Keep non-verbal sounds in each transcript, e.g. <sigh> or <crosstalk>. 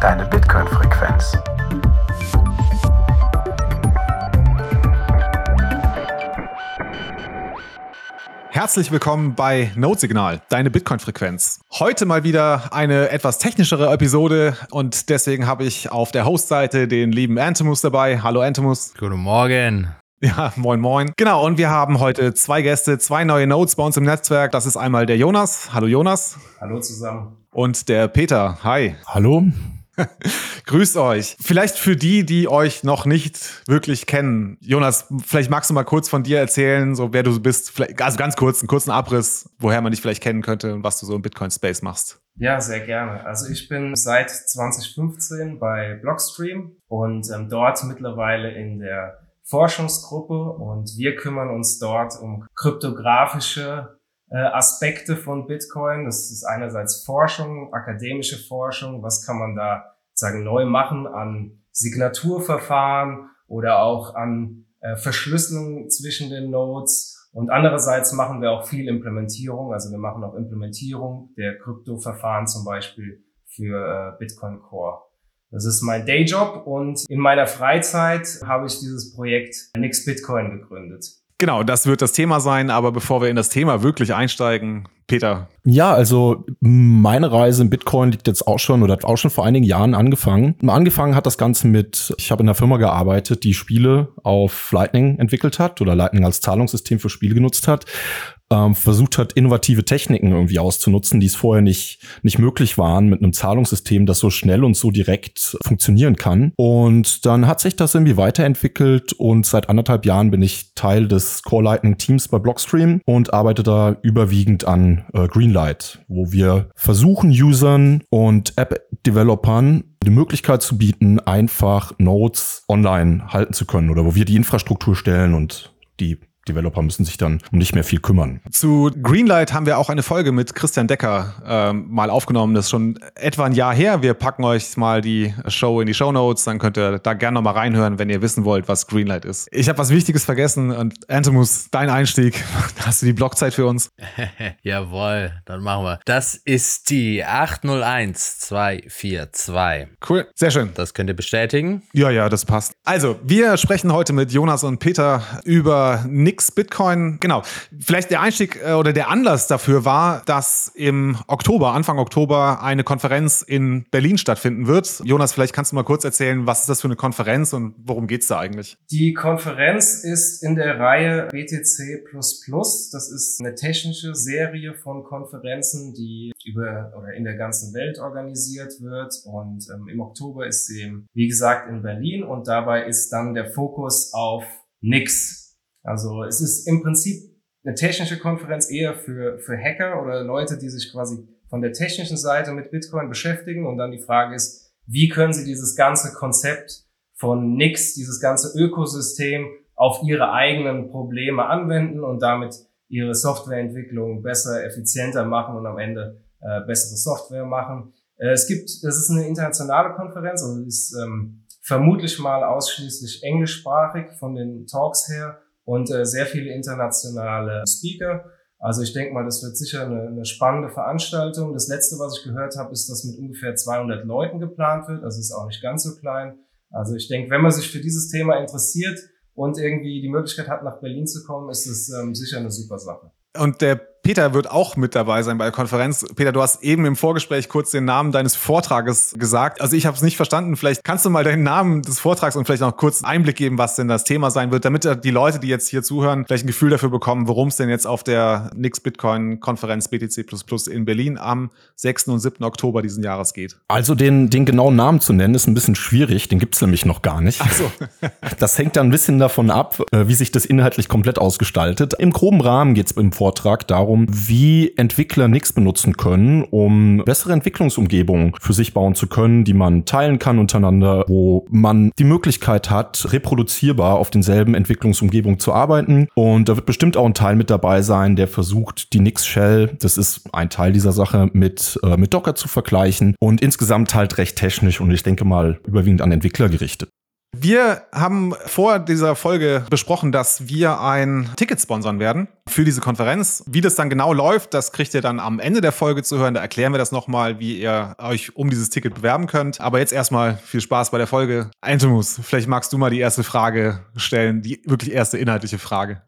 deine Bitcoin-Frequenz. Herzlich willkommen bei Node-Signal, deine Bitcoin-Frequenz. Heute mal wieder eine etwas technischere Episode und deswegen habe ich auf der Host-Seite den lieben Antimus dabei. Hallo Antimus. Guten Morgen. Ja, moin moin. Genau, und wir haben heute zwei Gäste, zwei neue Nodes bei uns im Netzwerk. Das ist einmal der Jonas. Hallo Jonas. Hallo zusammen. Und der Peter. Hi. Hallo. <laughs> Grüßt euch. Vielleicht für die, die euch noch nicht wirklich kennen. Jonas, vielleicht magst du mal kurz von dir erzählen, so wer du bist. Vielleicht, also ganz kurz, einen kurzen Abriss, woher man dich vielleicht kennen könnte und was du so im Bitcoin-Space machst. Ja, sehr gerne. Also ich bin seit 2015 bei Blockstream und ähm, dort mittlerweile in der Forschungsgruppe und wir kümmern uns dort um kryptografische äh, Aspekte von Bitcoin. Das ist einerseits Forschung, akademische Forschung. Was kann man da sagen neu machen an Signaturverfahren oder auch an äh, Verschlüsselung zwischen den Nodes. Und andererseits machen wir auch viel Implementierung. Also wir machen auch Implementierung der Kryptoverfahren zum Beispiel für äh, Bitcoin Core. Das ist mein Dayjob und in meiner Freizeit habe ich dieses Projekt Nix Bitcoin gegründet. Genau, das wird das Thema sein, aber bevor wir in das Thema wirklich einsteigen, Peter. Ja, also meine Reise in Bitcoin liegt jetzt auch schon oder hat auch schon vor einigen Jahren angefangen. Angefangen hat das Ganze mit, ich habe in einer Firma gearbeitet, die Spiele auf Lightning entwickelt hat oder Lightning als Zahlungssystem für Spiele genutzt hat ähm, versucht hat, innovative Techniken irgendwie auszunutzen, die es vorher nicht, nicht möglich waren mit einem Zahlungssystem, das so schnell und so direkt funktionieren kann. Und dann hat sich das irgendwie weiterentwickelt und seit anderthalb Jahren bin ich Teil des Core Lightning Teams bei Blockstream und arbeite da überwiegend an äh, Greenlight, wo wir versuchen, Usern und App-Developern die Möglichkeit zu bieten, einfach Nodes online halten zu können oder wo wir die Infrastruktur stellen und die Developer müssen sich dann um nicht mehr viel kümmern. Zu Greenlight haben wir auch eine Folge mit Christian Decker ähm, mal aufgenommen. Das ist schon etwa ein Jahr her. Wir packen euch mal die Show in die Show Notes. Dann könnt ihr da gerne noch mal reinhören, wenn ihr wissen wollt, was Greenlight ist. Ich habe was Wichtiges vergessen. Und Antimus, dein Einstieg. <laughs> Hast du die Blockzeit für uns? <laughs> Jawohl, dann machen wir. Das ist die 801242. Cool, sehr schön. Das könnt ihr bestätigen. Ja, ja, das passt. Also, wir sprechen heute mit Jonas und Peter über nix Bitcoin. Genau. Vielleicht der Einstieg äh, oder der Anlass dafür war, dass im Oktober, Anfang Oktober, eine Konferenz in Berlin stattfinden wird. Jonas, vielleicht kannst du mal kurz erzählen, was ist das für eine Konferenz und worum geht's da eigentlich? Die Konferenz ist in der Reihe BTC++. Das ist eine technische Serie von Konferenzen, die über oder in der ganzen Welt organisiert wird. Und ähm, im Oktober ist sie, wie gesagt, in Berlin und dabei ist dann der Fokus auf Nix. Also es ist im Prinzip eine technische Konferenz eher für, für Hacker oder Leute, die sich quasi von der technischen Seite mit Bitcoin beschäftigen. Und dann die Frage ist, wie können sie dieses ganze Konzept von Nix, dieses ganze Ökosystem auf ihre eigenen Probleme anwenden und damit ihre Softwareentwicklung besser, effizienter machen und am Ende äh, bessere Software machen. Äh, es gibt, das ist eine internationale Konferenz, also ist ähm, vermutlich mal ausschließlich englischsprachig von den Talks her und äh, sehr viele internationale Speaker. Also ich denke mal, das wird sicher eine, eine spannende Veranstaltung. Das letzte, was ich gehört habe, ist, dass mit ungefähr 200 Leuten geplant wird. Das ist auch nicht ganz so klein. Also ich denke, wenn man sich für dieses Thema interessiert und irgendwie die Möglichkeit hat, nach Berlin zu kommen, ist es ähm, sicher eine super Sache. Und der Peter wird auch mit dabei sein bei der Konferenz. Peter, du hast eben im Vorgespräch kurz den Namen deines Vortrages gesagt. Also ich habe es nicht verstanden. Vielleicht kannst du mal deinen Namen des Vortrags und vielleicht noch kurz einen Einblick geben, was denn das Thema sein wird, damit die Leute, die jetzt hier zuhören, vielleicht ein Gefühl dafür bekommen, worum es denn jetzt auf der Nix Bitcoin Konferenz BTC in Berlin am 6. und 7. Oktober diesen Jahres geht. Also den, den genauen Namen zu nennen, ist ein bisschen schwierig. Den gibt's nämlich noch gar nicht. Ach so. <laughs> das hängt dann ein bisschen davon ab, äh, wie sich das inhaltlich komplett ausgestaltet. Im groben Rahmen geht's im Vortrag darum, wie Entwickler Nix benutzen können, um bessere Entwicklungsumgebungen für sich bauen zu können, die man teilen kann untereinander, wo man die Möglichkeit hat, reproduzierbar auf denselben Entwicklungsumgebungen zu arbeiten. Und da wird bestimmt auch ein Teil mit dabei sein, der versucht, die Nix Shell, das ist ein Teil dieser Sache, mit, äh, mit Docker zu vergleichen und insgesamt halt recht technisch und ich denke mal überwiegend an Entwickler gerichtet. Wir haben vor dieser Folge besprochen, dass wir ein Ticket sponsern werden für diese Konferenz. Wie das dann genau läuft, das kriegt ihr dann am Ende der Folge zu hören. Da erklären wir das nochmal, wie ihr euch um dieses Ticket bewerben könnt. Aber jetzt erstmal viel Spaß bei der Folge. Antimus, vielleicht magst du mal die erste Frage stellen, die wirklich erste inhaltliche Frage.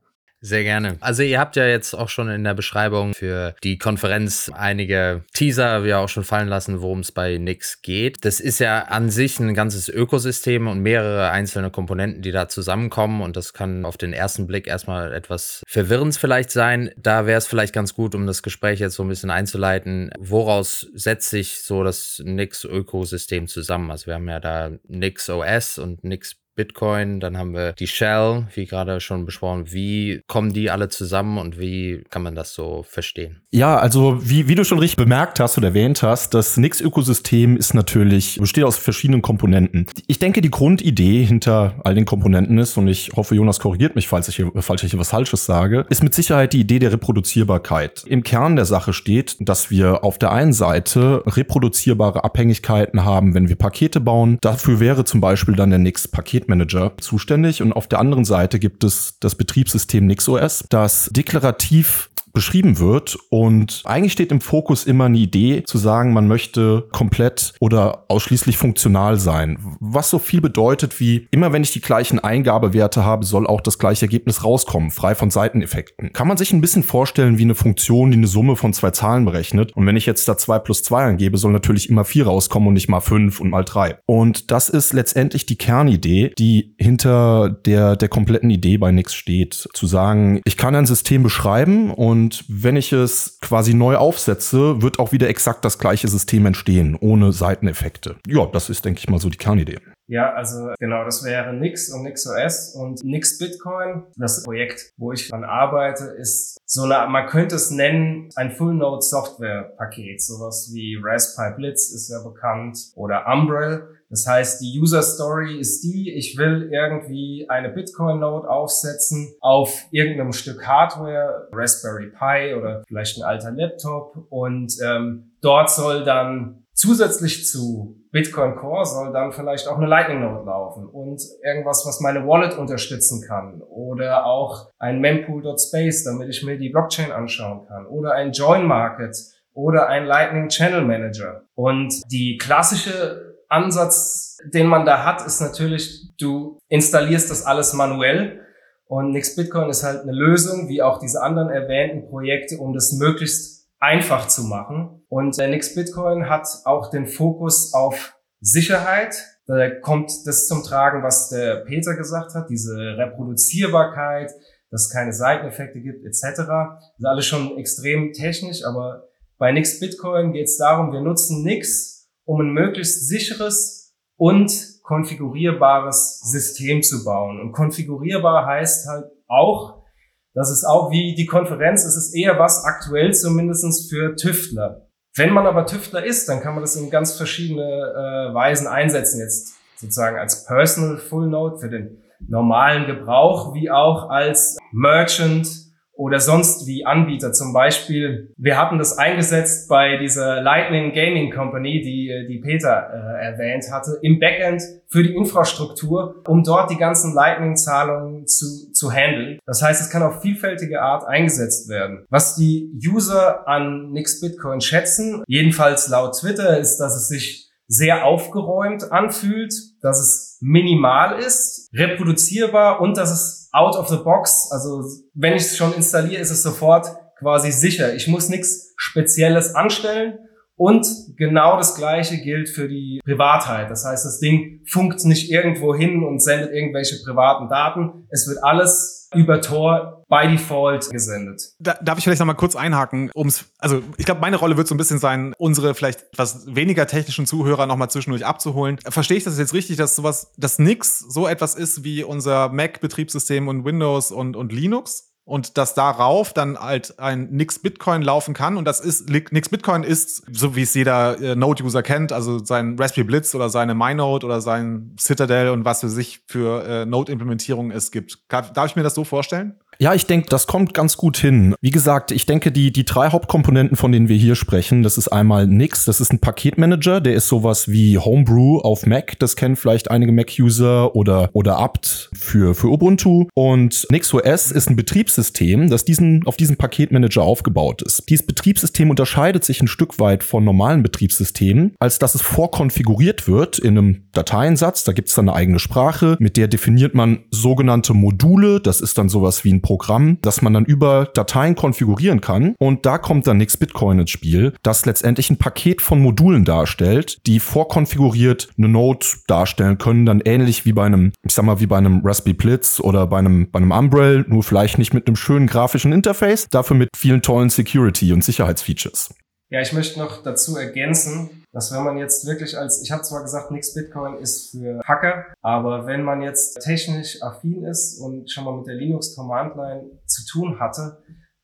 Sehr gerne. Also ihr habt ja jetzt auch schon in der Beschreibung für die Konferenz einige Teaser wir auch schon fallen lassen, worum es bei Nix geht. Das ist ja an sich ein ganzes Ökosystem und mehrere einzelne Komponenten, die da zusammenkommen und das kann auf den ersten Blick erstmal etwas verwirrend vielleicht sein. Da wäre es vielleicht ganz gut, um das Gespräch jetzt so ein bisschen einzuleiten, woraus setzt sich so das Nix-Ökosystem zusammen? Also wir haben ja da Nix OS und Nix Bitcoin, dann haben wir die Shell, wie gerade schon besprochen. Wie kommen die alle zusammen und wie kann man das so verstehen? Ja, also wie, wie du schon richtig bemerkt hast oder erwähnt hast, das Nix-Ökosystem ist natürlich, besteht aus verschiedenen Komponenten. Ich denke, die Grundidee hinter all den Komponenten ist, und ich hoffe, Jonas korrigiert mich, falls ich hier, falls ich hier was Falsches sage, ist mit Sicherheit die Idee der Reproduzierbarkeit. Im Kern der Sache steht, dass wir auf der einen Seite reproduzierbare Abhängigkeiten haben, wenn wir Pakete bauen. Dafür wäre zum Beispiel dann der Nix-Paket Paketmanager zuständig. Und auf der anderen Seite gibt es das Betriebssystem NixOS, das deklarativ beschrieben wird. Und eigentlich steht im Fokus immer eine Idee zu sagen, man möchte komplett oder ausschließlich funktional sein. Was so viel bedeutet wie, immer wenn ich die gleichen Eingabewerte habe, soll auch das gleiche Ergebnis rauskommen, frei von Seiteneffekten. Kann man sich ein bisschen vorstellen wie eine Funktion, die eine Summe von zwei Zahlen berechnet. Und wenn ich jetzt da zwei plus zwei angebe, soll natürlich immer vier rauskommen und nicht mal fünf und mal drei. Und das ist letztendlich die Kernidee, die hinter der, der kompletten Idee bei Nix steht. Zu sagen, ich kann ein System beschreiben und und wenn ich es quasi neu aufsetze, wird auch wieder exakt das gleiche System entstehen, ohne Seiteneffekte. Ja, das ist, denke ich mal, so die Kernidee. Ja, also genau, das wäre Nix und NixOS und Nix Bitcoin. Das Projekt, wo ich dran arbeite, ist so eine, man könnte es nennen, ein Full Node Software Paket. Sowas wie Raspberry Blitz ist ja bekannt oder Umbrel. Das heißt, die User Story ist die, ich will irgendwie eine Bitcoin-Node aufsetzen auf irgendeinem Stück Hardware, Raspberry Pi oder vielleicht ein alter Laptop und ähm, dort soll dann zusätzlich zu Bitcoin Core soll dann vielleicht auch eine Lightning Node laufen und irgendwas, was meine Wallet unterstützen kann oder auch ein mempool.space, damit ich mir die Blockchain anschauen kann oder ein Join Market oder ein Lightning Channel Manager. Und die klassische Ansatz, den man da hat, ist natürlich, du installierst das alles manuell. Und Nix Bitcoin ist halt eine Lösung, wie auch diese anderen erwähnten Projekte, um das möglichst einfach zu machen. Und der Nix Bitcoin hat auch den Fokus auf Sicherheit. Da kommt das zum Tragen, was der Peter gesagt hat, diese Reproduzierbarkeit, dass es keine Seiteneffekte gibt, etc. Das ist alles schon extrem technisch, aber bei Nix Bitcoin geht es darum, wir nutzen Nix um ein möglichst sicheres und konfigurierbares System zu bauen. Und konfigurierbar heißt halt auch, dass es auch wie die Konferenz, es ist eher was aktuell zumindestens für Tüftler. Wenn man aber Tüftler ist, dann kann man das in ganz verschiedene äh, Weisen einsetzen. Jetzt sozusagen als Personal Full Node für den normalen Gebrauch, wie auch als Merchant oder sonst wie Anbieter. Zum Beispiel, wir hatten das eingesetzt bei dieser Lightning Gaming Company, die, die Peter äh, erwähnt hatte, im Backend für die Infrastruktur, um dort die ganzen Lightning-Zahlungen zu, zu handeln. Das heißt, es kann auf vielfältige Art eingesetzt werden. Was die User an Nix Bitcoin schätzen, jedenfalls laut Twitter, ist, dass es sich sehr aufgeräumt anfühlt, dass es minimal ist, reproduzierbar und dass es out of the box, also wenn ich es schon installiere, ist es sofort quasi sicher. Ich muss nichts Spezielles anstellen und genau das Gleiche gilt für die Privatheit. Das heißt, das Ding funkt nicht irgendwo hin und sendet irgendwelche privaten Daten. Es wird alles über Tor by Default gesendet. Da, darf ich vielleicht noch mal kurz einhaken, ums, also ich glaube, meine Rolle wird so ein bisschen sein, unsere vielleicht etwas weniger technischen Zuhörer noch mal zwischendurch abzuholen. Verstehe ich das jetzt richtig, dass sowas, dass nix so etwas ist wie unser Mac-Betriebssystem und Windows und, und Linux? und dass darauf dann halt ein Nix Bitcoin laufen kann. Und das ist, Nix Bitcoin ist, so wie es jeder äh, Node-User kennt, also sein Raspberry Blitz oder seine MyNode oder sein Citadel und was für sich für äh, Node-Implementierungen es gibt. Darf ich mir das so vorstellen? Ja, ich denke, das kommt ganz gut hin. Wie gesagt, ich denke, die, die drei Hauptkomponenten, von denen wir hier sprechen, das ist einmal Nix, das ist ein Paketmanager, der ist sowas wie Homebrew auf Mac, das kennen vielleicht einige Mac-User oder, oder apt für, für Ubuntu. Und NixOS ist ein Betriebssystem, das diesen, auf diesem Paketmanager aufgebaut ist. Dieses Betriebssystem unterscheidet sich ein Stück weit von normalen Betriebssystemen, als dass es vorkonfiguriert wird in einem Dateiensatz. Da gibt es dann eine eigene Sprache, mit der definiert man sogenannte Module. Das ist dann sowas wie ein Programm, das man dann über Dateien konfigurieren kann. Und da kommt dann Nix Bitcoin ins Spiel, das letztendlich ein Paket von Modulen darstellt, die vorkonfiguriert eine Node darstellen können, dann ähnlich wie bei einem, ich sag mal, wie bei einem Raspberry Blitz oder bei einem, bei einem Umbrel, nur vielleicht nicht mit einem schönen grafischen Interface, dafür mit vielen tollen Security- und Sicherheitsfeatures. Ja, ich möchte noch dazu ergänzen, dass wenn man jetzt wirklich als, ich habe zwar gesagt, nix Bitcoin ist für Hacker, aber wenn man jetzt technisch affin ist und schon mal mit der Linux Command Line zu tun hatte,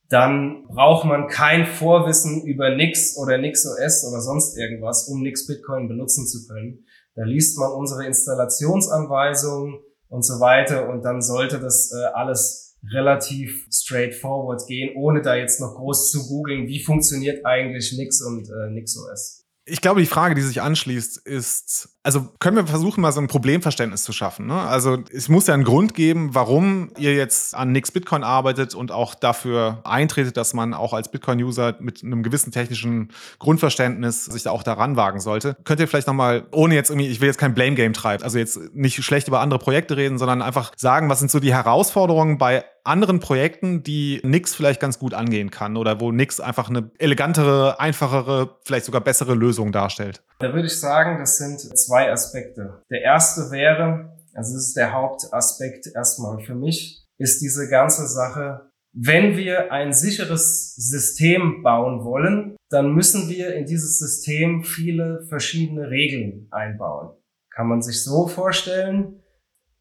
dann braucht man kein Vorwissen über Nix oder NixOS oder sonst irgendwas, um Nix Bitcoin benutzen zu können. Da liest man unsere Installationsanweisungen und so weiter und dann sollte das äh, alles relativ straightforward gehen, ohne da jetzt noch groß zu googeln, wie funktioniert eigentlich Nix und äh, NixOS. Ich glaube, die Frage, die sich anschließt, ist, also können wir versuchen, mal so ein Problemverständnis zu schaffen. Ne? Also es muss ja einen Grund geben, warum ihr jetzt an Nix Bitcoin arbeitet und auch dafür eintretet, dass man auch als Bitcoin-User mit einem gewissen technischen Grundverständnis sich da auch daran wagen sollte. Könnt ihr vielleicht nochmal, ohne jetzt irgendwie, ich will jetzt kein Blame-Game treiben, also jetzt nicht schlecht über andere Projekte reden, sondern einfach sagen, was sind so die Herausforderungen bei anderen Projekten, die Nix vielleicht ganz gut angehen kann oder wo Nix einfach eine elegantere, einfachere, vielleicht sogar bessere Lösung darstellt? Da würde ich sagen, das sind zwei Aspekte. Der erste wäre, also das ist der Hauptaspekt erstmal für mich, ist diese ganze Sache, wenn wir ein sicheres System bauen wollen, dann müssen wir in dieses System viele verschiedene Regeln einbauen. Kann man sich so vorstellen,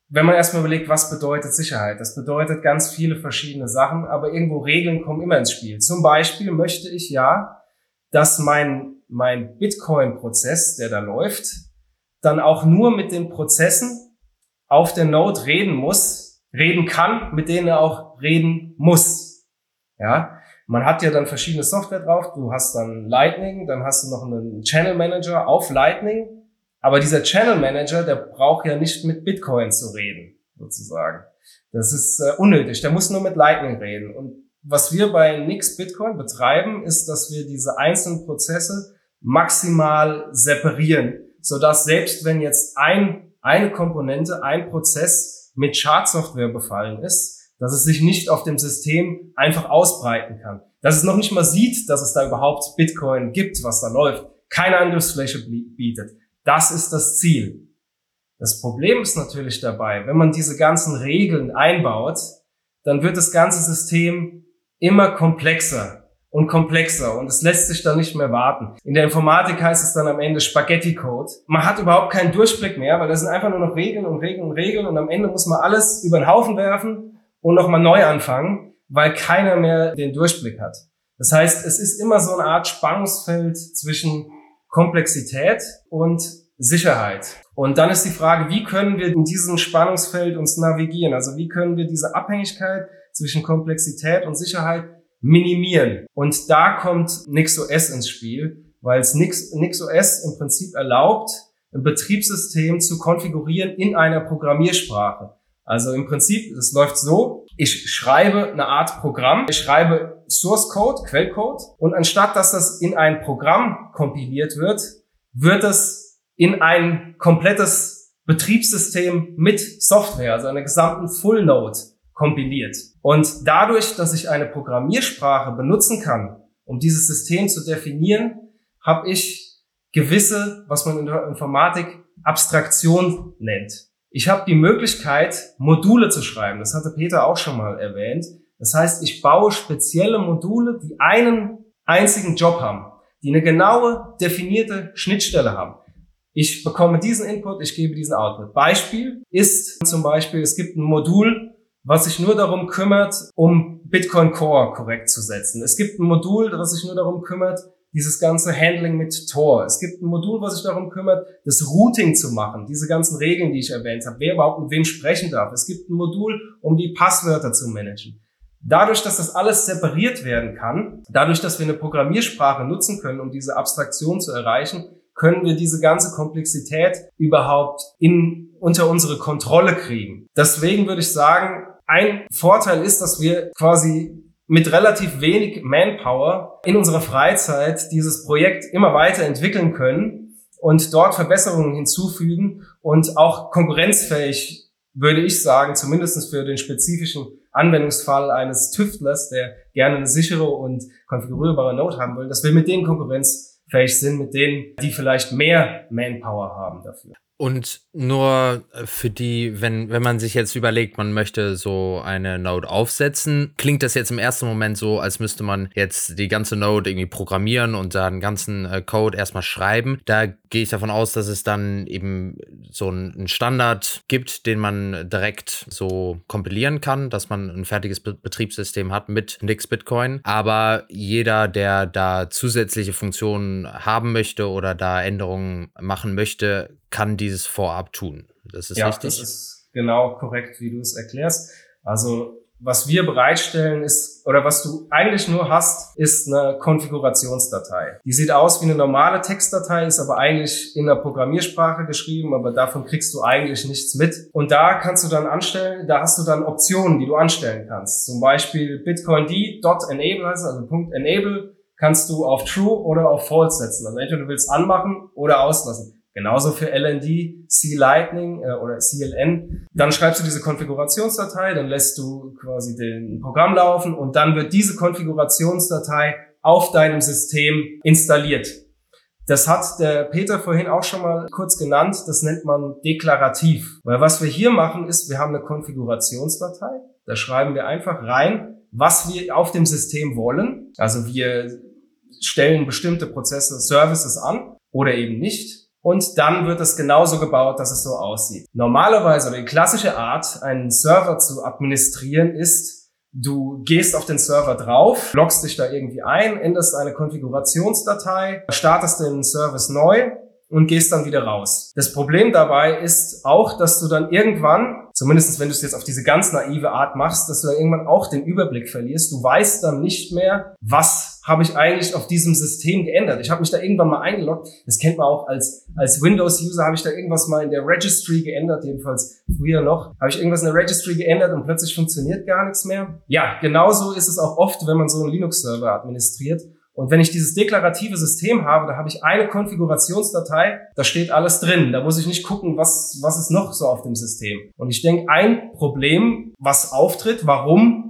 wenn man erstmal überlegt, was bedeutet Sicherheit? Das bedeutet ganz viele verschiedene Sachen, aber irgendwo Regeln kommen immer ins Spiel. Zum Beispiel möchte ich ja, dass mein mein Bitcoin-Prozess, der da läuft, dann auch nur mit den Prozessen auf der Node reden muss, reden kann, mit denen er auch reden muss. Ja, man hat ja dann verschiedene Software drauf. Du hast dann Lightning, dann hast du noch einen Channel Manager auf Lightning. Aber dieser Channel Manager, der braucht ja nicht mit Bitcoin zu reden, sozusagen. Das ist äh, unnötig. Der muss nur mit Lightning reden. Und was wir bei Nix Bitcoin betreiben, ist, dass wir diese einzelnen Prozesse maximal separieren, so dass selbst wenn jetzt ein, eine Komponente, ein Prozess mit Schadsoftware befallen ist, dass es sich nicht auf dem System einfach ausbreiten kann. Dass es noch nicht mal sieht, dass es da überhaupt Bitcoin gibt, was da läuft, keine Angriffsfläche bietet. Das ist das Ziel. Das Problem ist natürlich dabei, wenn man diese ganzen Regeln einbaut, dann wird das ganze System immer komplexer und komplexer und es lässt sich dann nicht mehr warten. In der Informatik heißt es dann am Ende Spaghetti Code. Man hat überhaupt keinen Durchblick mehr, weil das sind einfach nur noch Regeln und Regeln und Regeln und am Ende muss man alles über den Haufen werfen und nochmal neu anfangen, weil keiner mehr den Durchblick hat. Das heißt, es ist immer so eine Art Spannungsfeld zwischen Komplexität und Sicherheit. Und dann ist die Frage, wie können wir in diesem Spannungsfeld uns navigieren? Also wie können wir diese Abhängigkeit zwischen Komplexität und Sicherheit minimieren. Und da kommt NixOS ins Spiel, weil es Nix, NixOS im Prinzip erlaubt, ein Betriebssystem zu konfigurieren in einer Programmiersprache. Also im Prinzip, es läuft so, ich schreibe eine Art Programm, ich schreibe Source Code, Quellcode und anstatt dass das in ein Programm kompiliert wird, wird es in ein komplettes Betriebssystem mit Software, also einer gesamten Full Node kompiliert. Und dadurch, dass ich eine Programmiersprache benutzen kann, um dieses System zu definieren, habe ich gewisse, was man in der Informatik Abstraktion nennt. Ich habe die Möglichkeit, Module zu schreiben. Das hatte Peter auch schon mal erwähnt. Das heißt, ich baue spezielle Module, die einen einzigen Job haben, die eine genaue, definierte Schnittstelle haben. Ich bekomme diesen Input, ich gebe diesen Output. Beispiel ist zum Beispiel, es gibt ein Modul, was sich nur darum kümmert, um Bitcoin Core korrekt zu setzen. Es gibt ein Modul, das sich nur darum kümmert, dieses ganze Handling mit Tor. Es gibt ein Modul, was sich darum kümmert, das Routing zu machen, diese ganzen Regeln, die ich erwähnt habe, wer überhaupt mit wem sprechen darf. Es gibt ein Modul, um die Passwörter zu managen. Dadurch, dass das alles separiert werden kann, dadurch, dass wir eine Programmiersprache nutzen können, um diese Abstraktion zu erreichen, können wir diese ganze Komplexität überhaupt in, unter unsere Kontrolle kriegen. Deswegen würde ich sagen, ein Vorteil ist, dass wir quasi mit relativ wenig Manpower in unserer Freizeit dieses Projekt immer weiter entwickeln können und dort Verbesserungen hinzufügen und auch konkurrenzfähig, würde ich sagen, zumindestens für den spezifischen Anwendungsfall eines Tüftlers, der gerne eine sichere und konfigurierbare Node haben will, dass wir mit denen konkurrenzfähig sind, mit denen, die vielleicht mehr Manpower haben dafür. Und nur äh, für die, wenn, wenn man sich jetzt überlegt, man möchte so eine Node aufsetzen, klingt das jetzt im ersten Moment so, als müsste man jetzt die ganze Node irgendwie programmieren und da einen ganzen äh, Code erstmal schreiben. Da gehe ich davon aus, dass es dann eben so einen Standard gibt, den man direkt so kompilieren kann, dass man ein fertiges Be Betriebssystem hat mit Nix Bitcoin. Aber jeder, der da zusätzliche Funktionen haben möchte oder da Änderungen machen möchte, kann dieses vorab tun. Das ist ja, richtig. Das ist genau korrekt, wie du es erklärst. Also was wir bereitstellen ist, oder was du eigentlich nur hast, ist eine Konfigurationsdatei. Die sieht aus wie eine normale Textdatei, ist aber eigentlich in einer Programmiersprache geschrieben, aber davon kriegst du eigentlich nichts mit. Und da kannst du dann anstellen, da hast du dann Optionen, die du anstellen kannst. Zum Beispiel Bitcoin D dot enable, also Punkt enable, kannst du auf true oder auf false setzen. Also entweder du willst anmachen oder auslassen. Genauso für LND, C-Lightning äh, oder CLN. Dann schreibst du diese Konfigurationsdatei, dann lässt du quasi den Programm laufen und dann wird diese Konfigurationsdatei auf deinem System installiert. Das hat der Peter vorhin auch schon mal kurz genannt. Das nennt man deklarativ. Weil was wir hier machen ist, wir haben eine Konfigurationsdatei. Da schreiben wir einfach rein, was wir auf dem System wollen. Also wir stellen bestimmte Prozesse, Services an oder eben nicht und dann wird es genauso gebaut, dass es so aussieht. Normalerweise oder die klassische Art, einen Server zu administrieren, ist, du gehst auf den Server drauf, loggst dich da irgendwie ein, änderst eine Konfigurationsdatei, startest den Service neu und gehst dann wieder raus. Das Problem dabei ist auch, dass du dann irgendwann, zumindest wenn du es jetzt auf diese ganz naive Art machst, dass du dann irgendwann auch den Überblick verlierst. Du weißt dann nicht mehr, was habe ich eigentlich auf diesem System geändert. Ich habe mich da irgendwann mal eingeloggt. Das kennt man auch als, als Windows-User, habe ich da irgendwas mal in der Registry geändert, jedenfalls früher noch. Habe ich irgendwas in der Registry geändert und plötzlich funktioniert gar nichts mehr. Ja, genauso ist es auch oft, wenn man so einen Linux-Server administriert und wenn ich dieses deklarative System habe, da habe ich eine Konfigurationsdatei, da steht alles drin. Da muss ich nicht gucken, was, was ist noch so auf dem System. Und ich denke, ein Problem, was auftritt, warum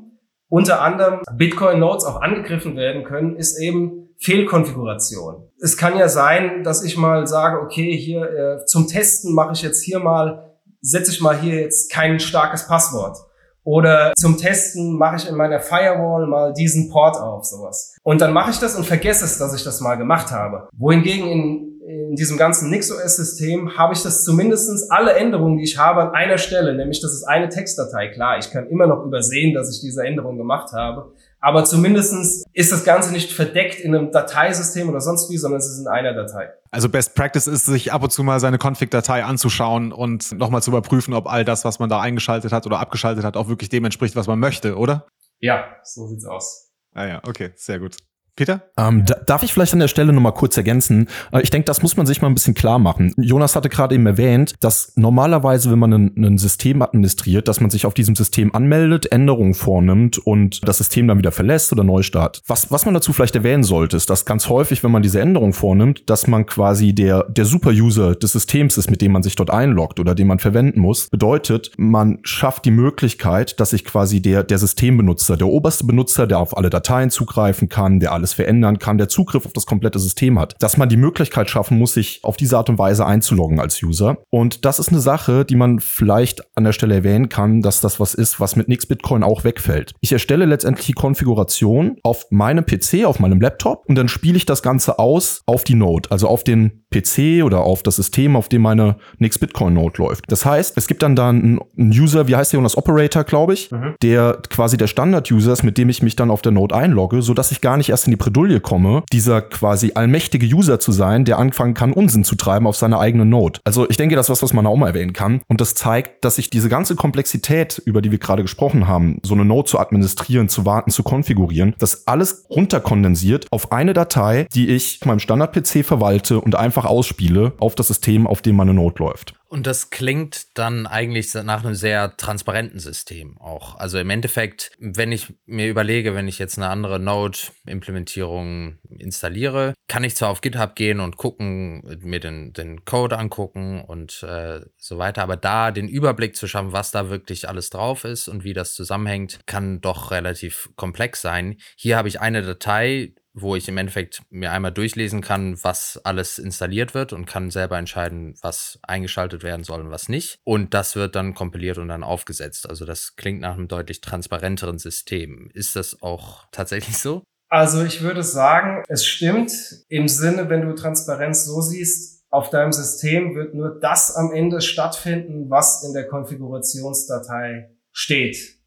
unter anderem Bitcoin-Nodes auch angegriffen werden können, ist eben Fehlkonfiguration. Es kann ja sein, dass ich mal sage, okay, hier äh, zum Testen mache ich jetzt hier mal, setze ich mal hier jetzt kein starkes Passwort. Oder zum Testen mache ich in meiner Firewall mal diesen Port auf, sowas. Und dann mache ich das und vergesse es, dass ich das mal gemacht habe. Wohingegen in, in diesem ganzen NixOS-System habe ich das zumindestens alle Änderungen, die ich habe, an einer Stelle, nämlich das ist eine Textdatei. Klar, ich kann immer noch übersehen, dass ich diese Änderung gemacht habe, aber zumindestens ist das Ganze nicht verdeckt in einem Dateisystem oder sonst wie, sondern es ist in einer Datei. Also Best Practice ist, sich ab und zu mal seine Config-Datei anzuschauen und nochmal zu überprüfen, ob all das, was man da eingeschaltet hat oder abgeschaltet hat, auch wirklich dem entspricht, was man möchte, oder? Ja, so sieht's aus. Ah ja, okay, sehr gut. Peter? Ähm, da, darf ich vielleicht an der Stelle nochmal kurz ergänzen? Äh, ich denke, das muss man sich mal ein bisschen klar machen. Jonas hatte gerade eben erwähnt, dass normalerweise, wenn man ein, ein, System administriert, dass man sich auf diesem System anmeldet, Änderungen vornimmt und das System dann wieder verlässt oder neu startet. Was, was man dazu vielleicht erwähnen sollte, ist, dass ganz häufig, wenn man diese Änderung vornimmt, dass man quasi der, der Super-User des Systems ist, mit dem man sich dort einloggt oder den man verwenden muss. Bedeutet, man schafft die Möglichkeit, dass sich quasi der, der Systembenutzer, der oberste Benutzer, der auf alle Dateien zugreifen kann, der alles alles verändern kann, der Zugriff auf das komplette System hat, dass man die Möglichkeit schaffen muss, sich auf diese Art und Weise einzuloggen als User. Und das ist eine Sache, die man vielleicht an der Stelle erwähnen kann, dass das was ist, was mit Nix Bitcoin auch wegfällt. Ich erstelle letztendlich die Konfiguration auf meinem PC, auf meinem Laptop und dann spiele ich das Ganze aus auf die Node, also auf den PC oder auf das System, auf dem meine Nix Bitcoin Node läuft. Das heißt, es gibt dann da einen, User, wie heißt der, das Operator, glaube ich, mhm. der quasi der Standard-User ist, mit dem ich mich dann auf der Node einlogge, so dass ich gar nicht erst in die Bredouille komme, dieser quasi allmächtige User zu sein, der anfangen kann, Unsinn zu treiben auf seiner eigenen Node. Also ich denke, das ist was, was man auch mal erwähnen kann. Und das zeigt, dass sich diese ganze Komplexität, über die wir gerade gesprochen haben, so eine Node zu administrieren, zu warten, zu konfigurieren, das alles runterkondensiert auf eine Datei, die ich meinem Standard-PC verwalte und einfach ausspiele auf das System, auf dem meine Node läuft. Und das klingt dann eigentlich nach einem sehr transparenten System auch. Also im Endeffekt, wenn ich mir überlege, wenn ich jetzt eine andere Node-Implementierung installiere, kann ich zwar auf GitHub gehen und gucken, mir den, den Code angucken und äh, so weiter, aber da den Überblick zu schaffen, was da wirklich alles drauf ist und wie das zusammenhängt, kann doch relativ komplex sein. Hier habe ich eine Datei, wo ich im Endeffekt mir einmal durchlesen kann, was alles installiert wird und kann selber entscheiden, was eingeschaltet werden soll und was nicht. Und das wird dann kompiliert und dann aufgesetzt. Also das klingt nach einem deutlich transparenteren System. Ist das auch <laughs> tatsächlich so? Also ich würde sagen, es stimmt im Sinne, wenn du Transparenz so siehst, auf deinem System wird nur das am Ende stattfinden, was in der Konfigurationsdatei steht.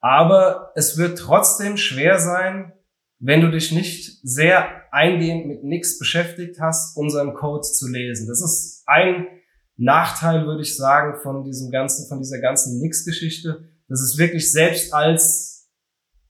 Aber es wird trotzdem schwer sein, wenn du dich nicht sehr eingehend mit nichts beschäftigt hast, unseren Code zu lesen. Das ist ein Nachteil, würde ich sagen, von diesem ganzen, von dieser ganzen Nix-Geschichte. Das ist wirklich selbst als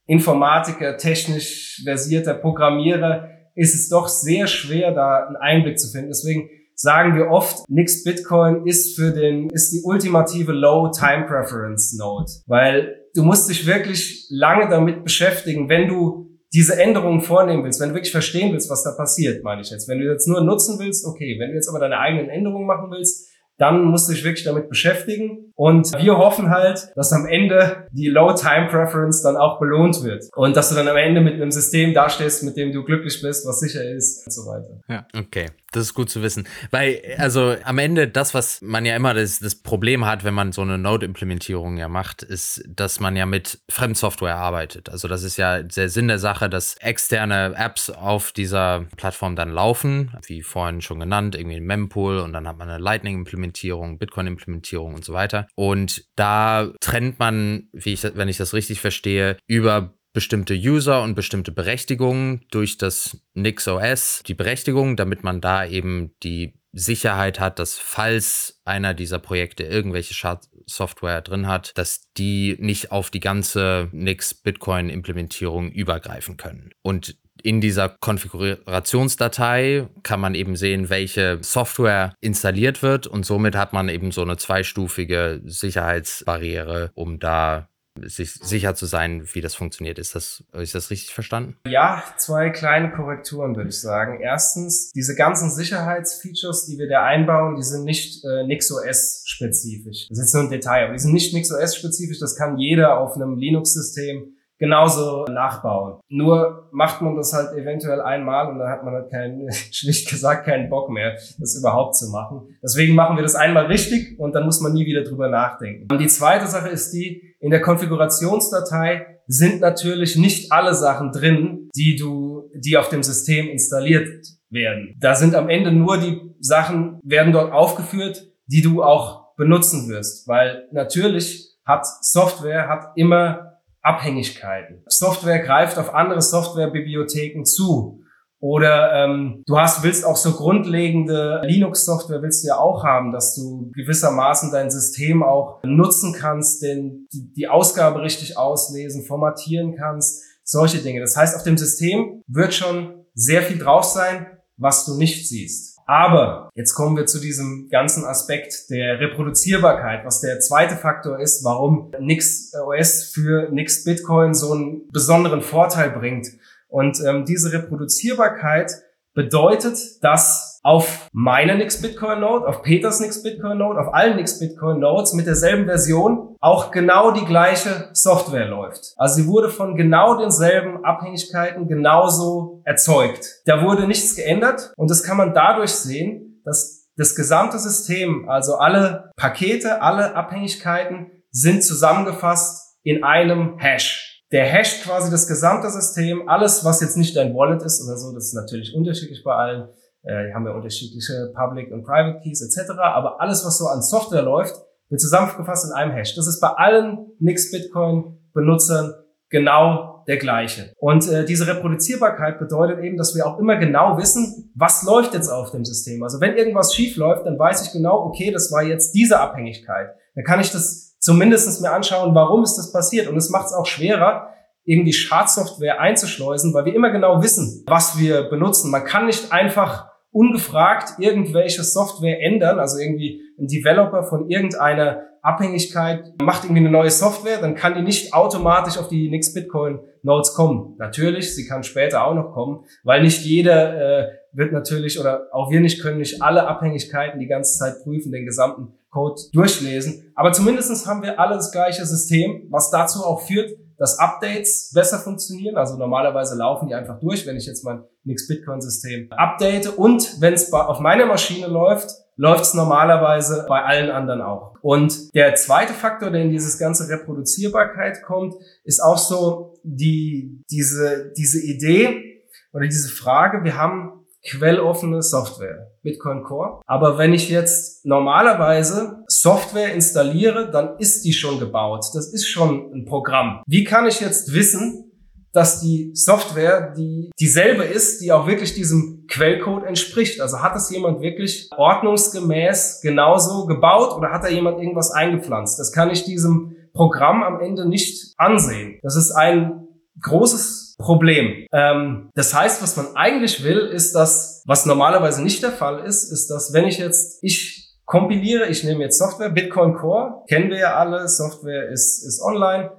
Informatiker, technisch versierter Programmierer, ist es doch sehr schwer, da einen Einblick zu finden. Deswegen sagen wir oft, Nix Bitcoin ist für den, ist die ultimative Low Time Preference Node, weil du musst dich wirklich lange damit beschäftigen, wenn du diese Änderungen vornehmen willst, wenn du wirklich verstehen willst, was da passiert, meine ich jetzt. Wenn du jetzt nur nutzen willst, okay. Wenn du jetzt aber deine eigenen Änderungen machen willst, dann musst du dich wirklich damit beschäftigen. Und wir hoffen halt, dass am Ende die Low Time Preference dann auch belohnt wird. Und dass du dann am Ende mit einem System dastehst, mit dem du glücklich bist, was sicher ist und so weiter. Ja, okay. Das ist gut zu wissen. Weil, also am Ende, das, was man ja immer das, das Problem hat, wenn man so eine Node-Implementierung ja macht, ist, dass man ja mit Fremdsoftware arbeitet. Also das ist ja der Sinn der Sache, dass externe Apps auf dieser Plattform dann laufen, wie vorhin schon genannt, irgendwie ein Mempool und dann hat man eine Lightning-Implementierung, Bitcoin-Implementierung und so weiter. Und da trennt man, ich, wenn ich das richtig verstehe, über bestimmte User und bestimmte Berechtigungen durch das NixOS, die Berechtigung, damit man da eben die Sicherheit hat, dass falls einer dieser Projekte irgendwelche Schadsoftware drin hat, dass die nicht auf die ganze Nix Bitcoin Implementierung übergreifen können. Und in dieser Konfigurationsdatei kann man eben sehen, welche Software installiert wird und somit hat man eben so eine zweistufige Sicherheitsbarriere, um da sich sicher zu sein, wie das funktioniert. Ist das, ist das richtig verstanden? Ja, zwei kleine Korrekturen würde ich sagen. Erstens, diese ganzen Sicherheitsfeatures, die wir da einbauen, die sind nicht äh, NixOS-spezifisch. Das ist jetzt nur ein Detail, aber die sind nicht NixOS-spezifisch. Das kann jeder auf einem Linux-System genauso nachbauen. Nur macht man das halt eventuell einmal und dann hat man halt keinen, <laughs> schlicht gesagt, keinen Bock mehr, das überhaupt zu machen. Deswegen machen wir das einmal richtig und dann muss man nie wieder drüber nachdenken. Und die zweite Sache ist die, in der Konfigurationsdatei sind natürlich nicht alle Sachen drin, die du, die auf dem System installiert werden. Da sind am Ende nur die Sachen, werden dort aufgeführt, die du auch benutzen wirst, weil natürlich hat Software, hat immer Abhängigkeiten. Software greift auf andere Softwarebibliotheken zu. Oder ähm, du hast, willst auch so grundlegende Linux-Software willst du ja auch haben, dass du gewissermaßen dein System auch nutzen kannst, den, die, die Ausgabe richtig auslesen, formatieren kannst, solche Dinge. Das heißt, auf dem System wird schon sehr viel drauf sein, was du nicht siehst. Aber jetzt kommen wir zu diesem ganzen Aspekt der Reproduzierbarkeit, was der zweite Faktor ist, warum Nix OS für Nix Bitcoin so einen besonderen Vorteil bringt. Und ähm, diese Reproduzierbarkeit bedeutet, dass auf meiner Nix Bitcoin Node, auf Peters Nix Bitcoin Node, auf allen Nix Bitcoin Nodes mit derselben Version auch genau die gleiche Software läuft. Also sie wurde von genau denselben Abhängigkeiten genauso erzeugt. Da wurde nichts geändert und das kann man dadurch sehen, dass das gesamte System, also alle Pakete, alle Abhängigkeiten sind zusammengefasst in einem Hash der hasht quasi das gesamte System, alles, was jetzt nicht dein Wallet ist oder so, das ist natürlich unterschiedlich bei allen, Äh, haben ja unterschiedliche Public und Private Keys etc. Aber alles, was so an Software läuft, wird zusammengefasst in einem Hash. Das ist bei allen Nix Bitcoin Benutzern genau der gleiche. Und äh, diese Reproduzierbarkeit bedeutet eben, dass wir auch immer genau wissen, was läuft jetzt auf dem System. Also wenn irgendwas schief läuft, dann weiß ich genau, okay, das war jetzt diese Abhängigkeit. Dann kann ich das zumindestens mir anschauen, warum ist das passiert. Und es macht es auch schwerer, irgendwie Schadsoftware einzuschleusen, weil wir immer genau wissen, was wir benutzen. Man kann nicht einfach ungefragt irgendwelche Software ändern, also irgendwie ein Developer von irgendeiner Abhängigkeit macht irgendwie eine neue Software, dann kann die nicht automatisch auf die Nix Bitcoin Nodes kommen. Natürlich, sie kann später auch noch kommen, weil nicht jeder äh, wird natürlich oder auch wir nicht können nicht alle Abhängigkeiten die ganze Zeit prüfen, den gesamten Code durchlesen. Aber zumindestens haben wir alle das gleiche System, was dazu auch führt, dass Updates besser funktionieren. Also normalerweise laufen die einfach durch, wenn ich jetzt mein Nix Bitcoin System update. Und wenn es auf meiner Maschine läuft, läuft es normalerweise bei allen anderen auch. Und der zweite Faktor, der in dieses ganze Reproduzierbarkeit kommt, ist auch so die, diese, diese Idee oder diese Frage, wir haben quelloffene Software, Bitcoin Core. Aber wenn ich jetzt normalerweise Software installiere, dann ist die schon gebaut. Das ist schon ein Programm. Wie kann ich jetzt wissen, dass die Software die dieselbe ist, die auch wirklich diesem Quellcode entspricht. Also hat es jemand wirklich ordnungsgemäß genauso gebaut oder hat da jemand irgendwas eingepflanzt? Das kann ich diesem Programm am Ende nicht ansehen. Das ist ein großes Problem. Ähm, das heißt, was man eigentlich will, ist dass, was normalerweise nicht der Fall ist, ist, dass wenn ich jetzt, ich kompiliere, ich nehme jetzt Software, Bitcoin Core, kennen wir ja alle, Software ist, ist online,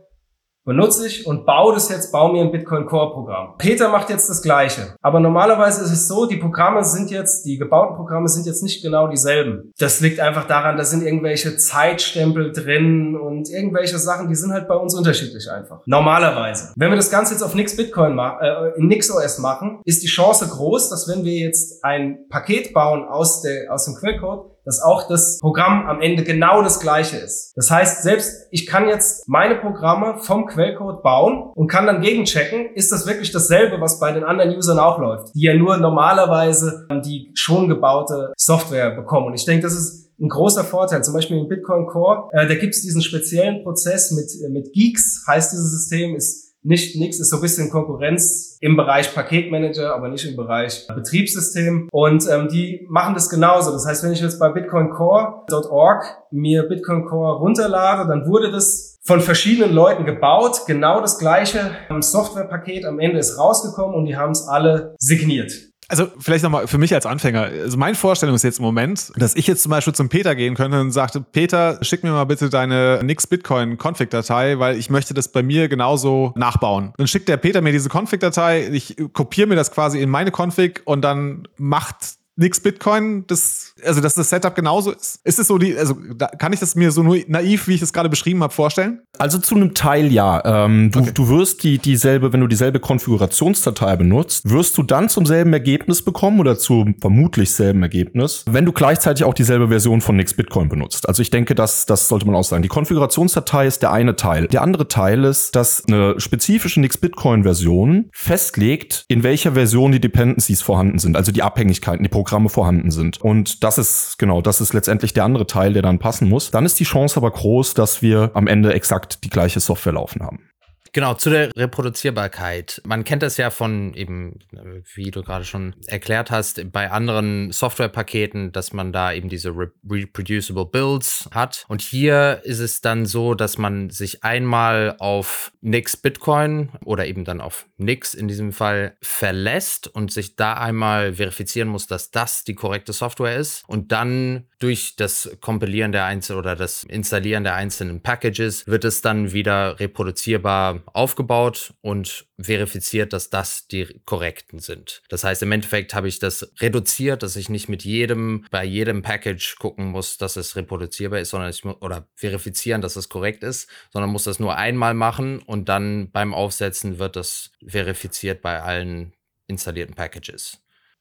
benutze ich und baue das jetzt, baue mir ein Bitcoin Core Programm. Peter macht jetzt das Gleiche. Aber normalerweise ist es so, die Programme sind jetzt, die gebauten Programme sind jetzt nicht genau dieselben. Das liegt einfach daran, da sind irgendwelche Zeitstempel drin und irgendwelche Sachen, die sind halt bei uns unterschiedlich einfach. Normalerweise. Wenn wir das Ganze jetzt auf Nix Bitcoin machen, äh, in NixOS machen, ist die Chance groß, dass wenn wir jetzt ein Paket bauen aus der, aus dem Quellcode, dass auch das Programm am Ende genau das gleiche ist. Das heißt, selbst ich kann jetzt meine Programme vom Quellcode bauen und kann dann gegenchecken, ist das wirklich dasselbe, was bei den anderen Usern auch läuft, die ja nur normalerweise die schon gebaute Software bekommen. Und ich denke, das ist ein großer Vorteil. Zum Beispiel in Bitcoin Core, äh, da gibt es diesen speziellen Prozess mit, mit Geeks, heißt dieses System, ist nicht nix, ist so ein bisschen Konkurrenz im Bereich Paketmanager, aber nicht im Bereich Betriebssystem. Und ähm, die machen das genauso. Das heißt, wenn ich jetzt bei bitcoincore.org mir Bitcoin Core runterlade, dann wurde das von verschiedenen Leuten gebaut. Genau das gleiche Softwarepaket am Ende ist rausgekommen und die haben es alle signiert. Also vielleicht nochmal für mich als Anfänger. Also meine Vorstellung ist jetzt im Moment, dass ich jetzt zum Beispiel zum Peter gehen könnte und sagte, Peter, schick mir mal bitte deine Nix Bitcoin Config-Datei, weil ich möchte das bei mir genauso nachbauen. Dann schickt der Peter mir diese Config-Datei, ich kopiere mir das quasi in meine Config und dann macht nix Bitcoin, das, also dass das Setup genauso ist? Ist es so die, also da, kann ich das mir so nur naiv, wie ich es gerade beschrieben habe, vorstellen? Also zu einem Teil ja. Ähm, du, okay. du wirst die dieselbe, wenn du dieselbe Konfigurationsdatei benutzt, wirst du dann zum selben Ergebnis bekommen oder zum vermutlich selben Ergebnis, wenn du gleichzeitig auch dieselbe Version von Nix Bitcoin benutzt. Also ich denke, das, das sollte man auch sagen. Die Konfigurationsdatei ist der eine Teil. Der andere Teil ist, dass eine spezifische Nix Bitcoin Version festlegt, in welcher Version die Dependencies vorhanden sind, also die Abhängigkeiten, die Programme Programme vorhanden sind. Und das ist, genau, das ist letztendlich der andere Teil, der dann passen muss. Dann ist die Chance aber groß, dass wir am Ende exakt die gleiche Software laufen haben. Genau, zu der Reproduzierbarkeit. Man kennt das ja von eben, wie du gerade schon erklärt hast, bei anderen Softwarepaketen, dass man da eben diese Re reproducible Builds hat. Und hier ist es dann so, dass man sich einmal auf Nix Bitcoin oder eben dann auf Nix in diesem Fall verlässt und sich da einmal verifizieren muss, dass das die korrekte Software ist und dann durch das Kompilieren der einzelnen oder das Installieren der einzelnen Packages wird es dann wieder reproduzierbar aufgebaut und verifiziert, dass das die korrekten sind. Das heißt, im Endeffekt habe ich das reduziert, dass ich nicht mit jedem, bei jedem Package gucken muss, dass es reproduzierbar ist, sondern ich muss, oder verifizieren, dass es korrekt ist, sondern muss das nur einmal machen und dann beim Aufsetzen wird das verifiziert bei allen installierten Packages.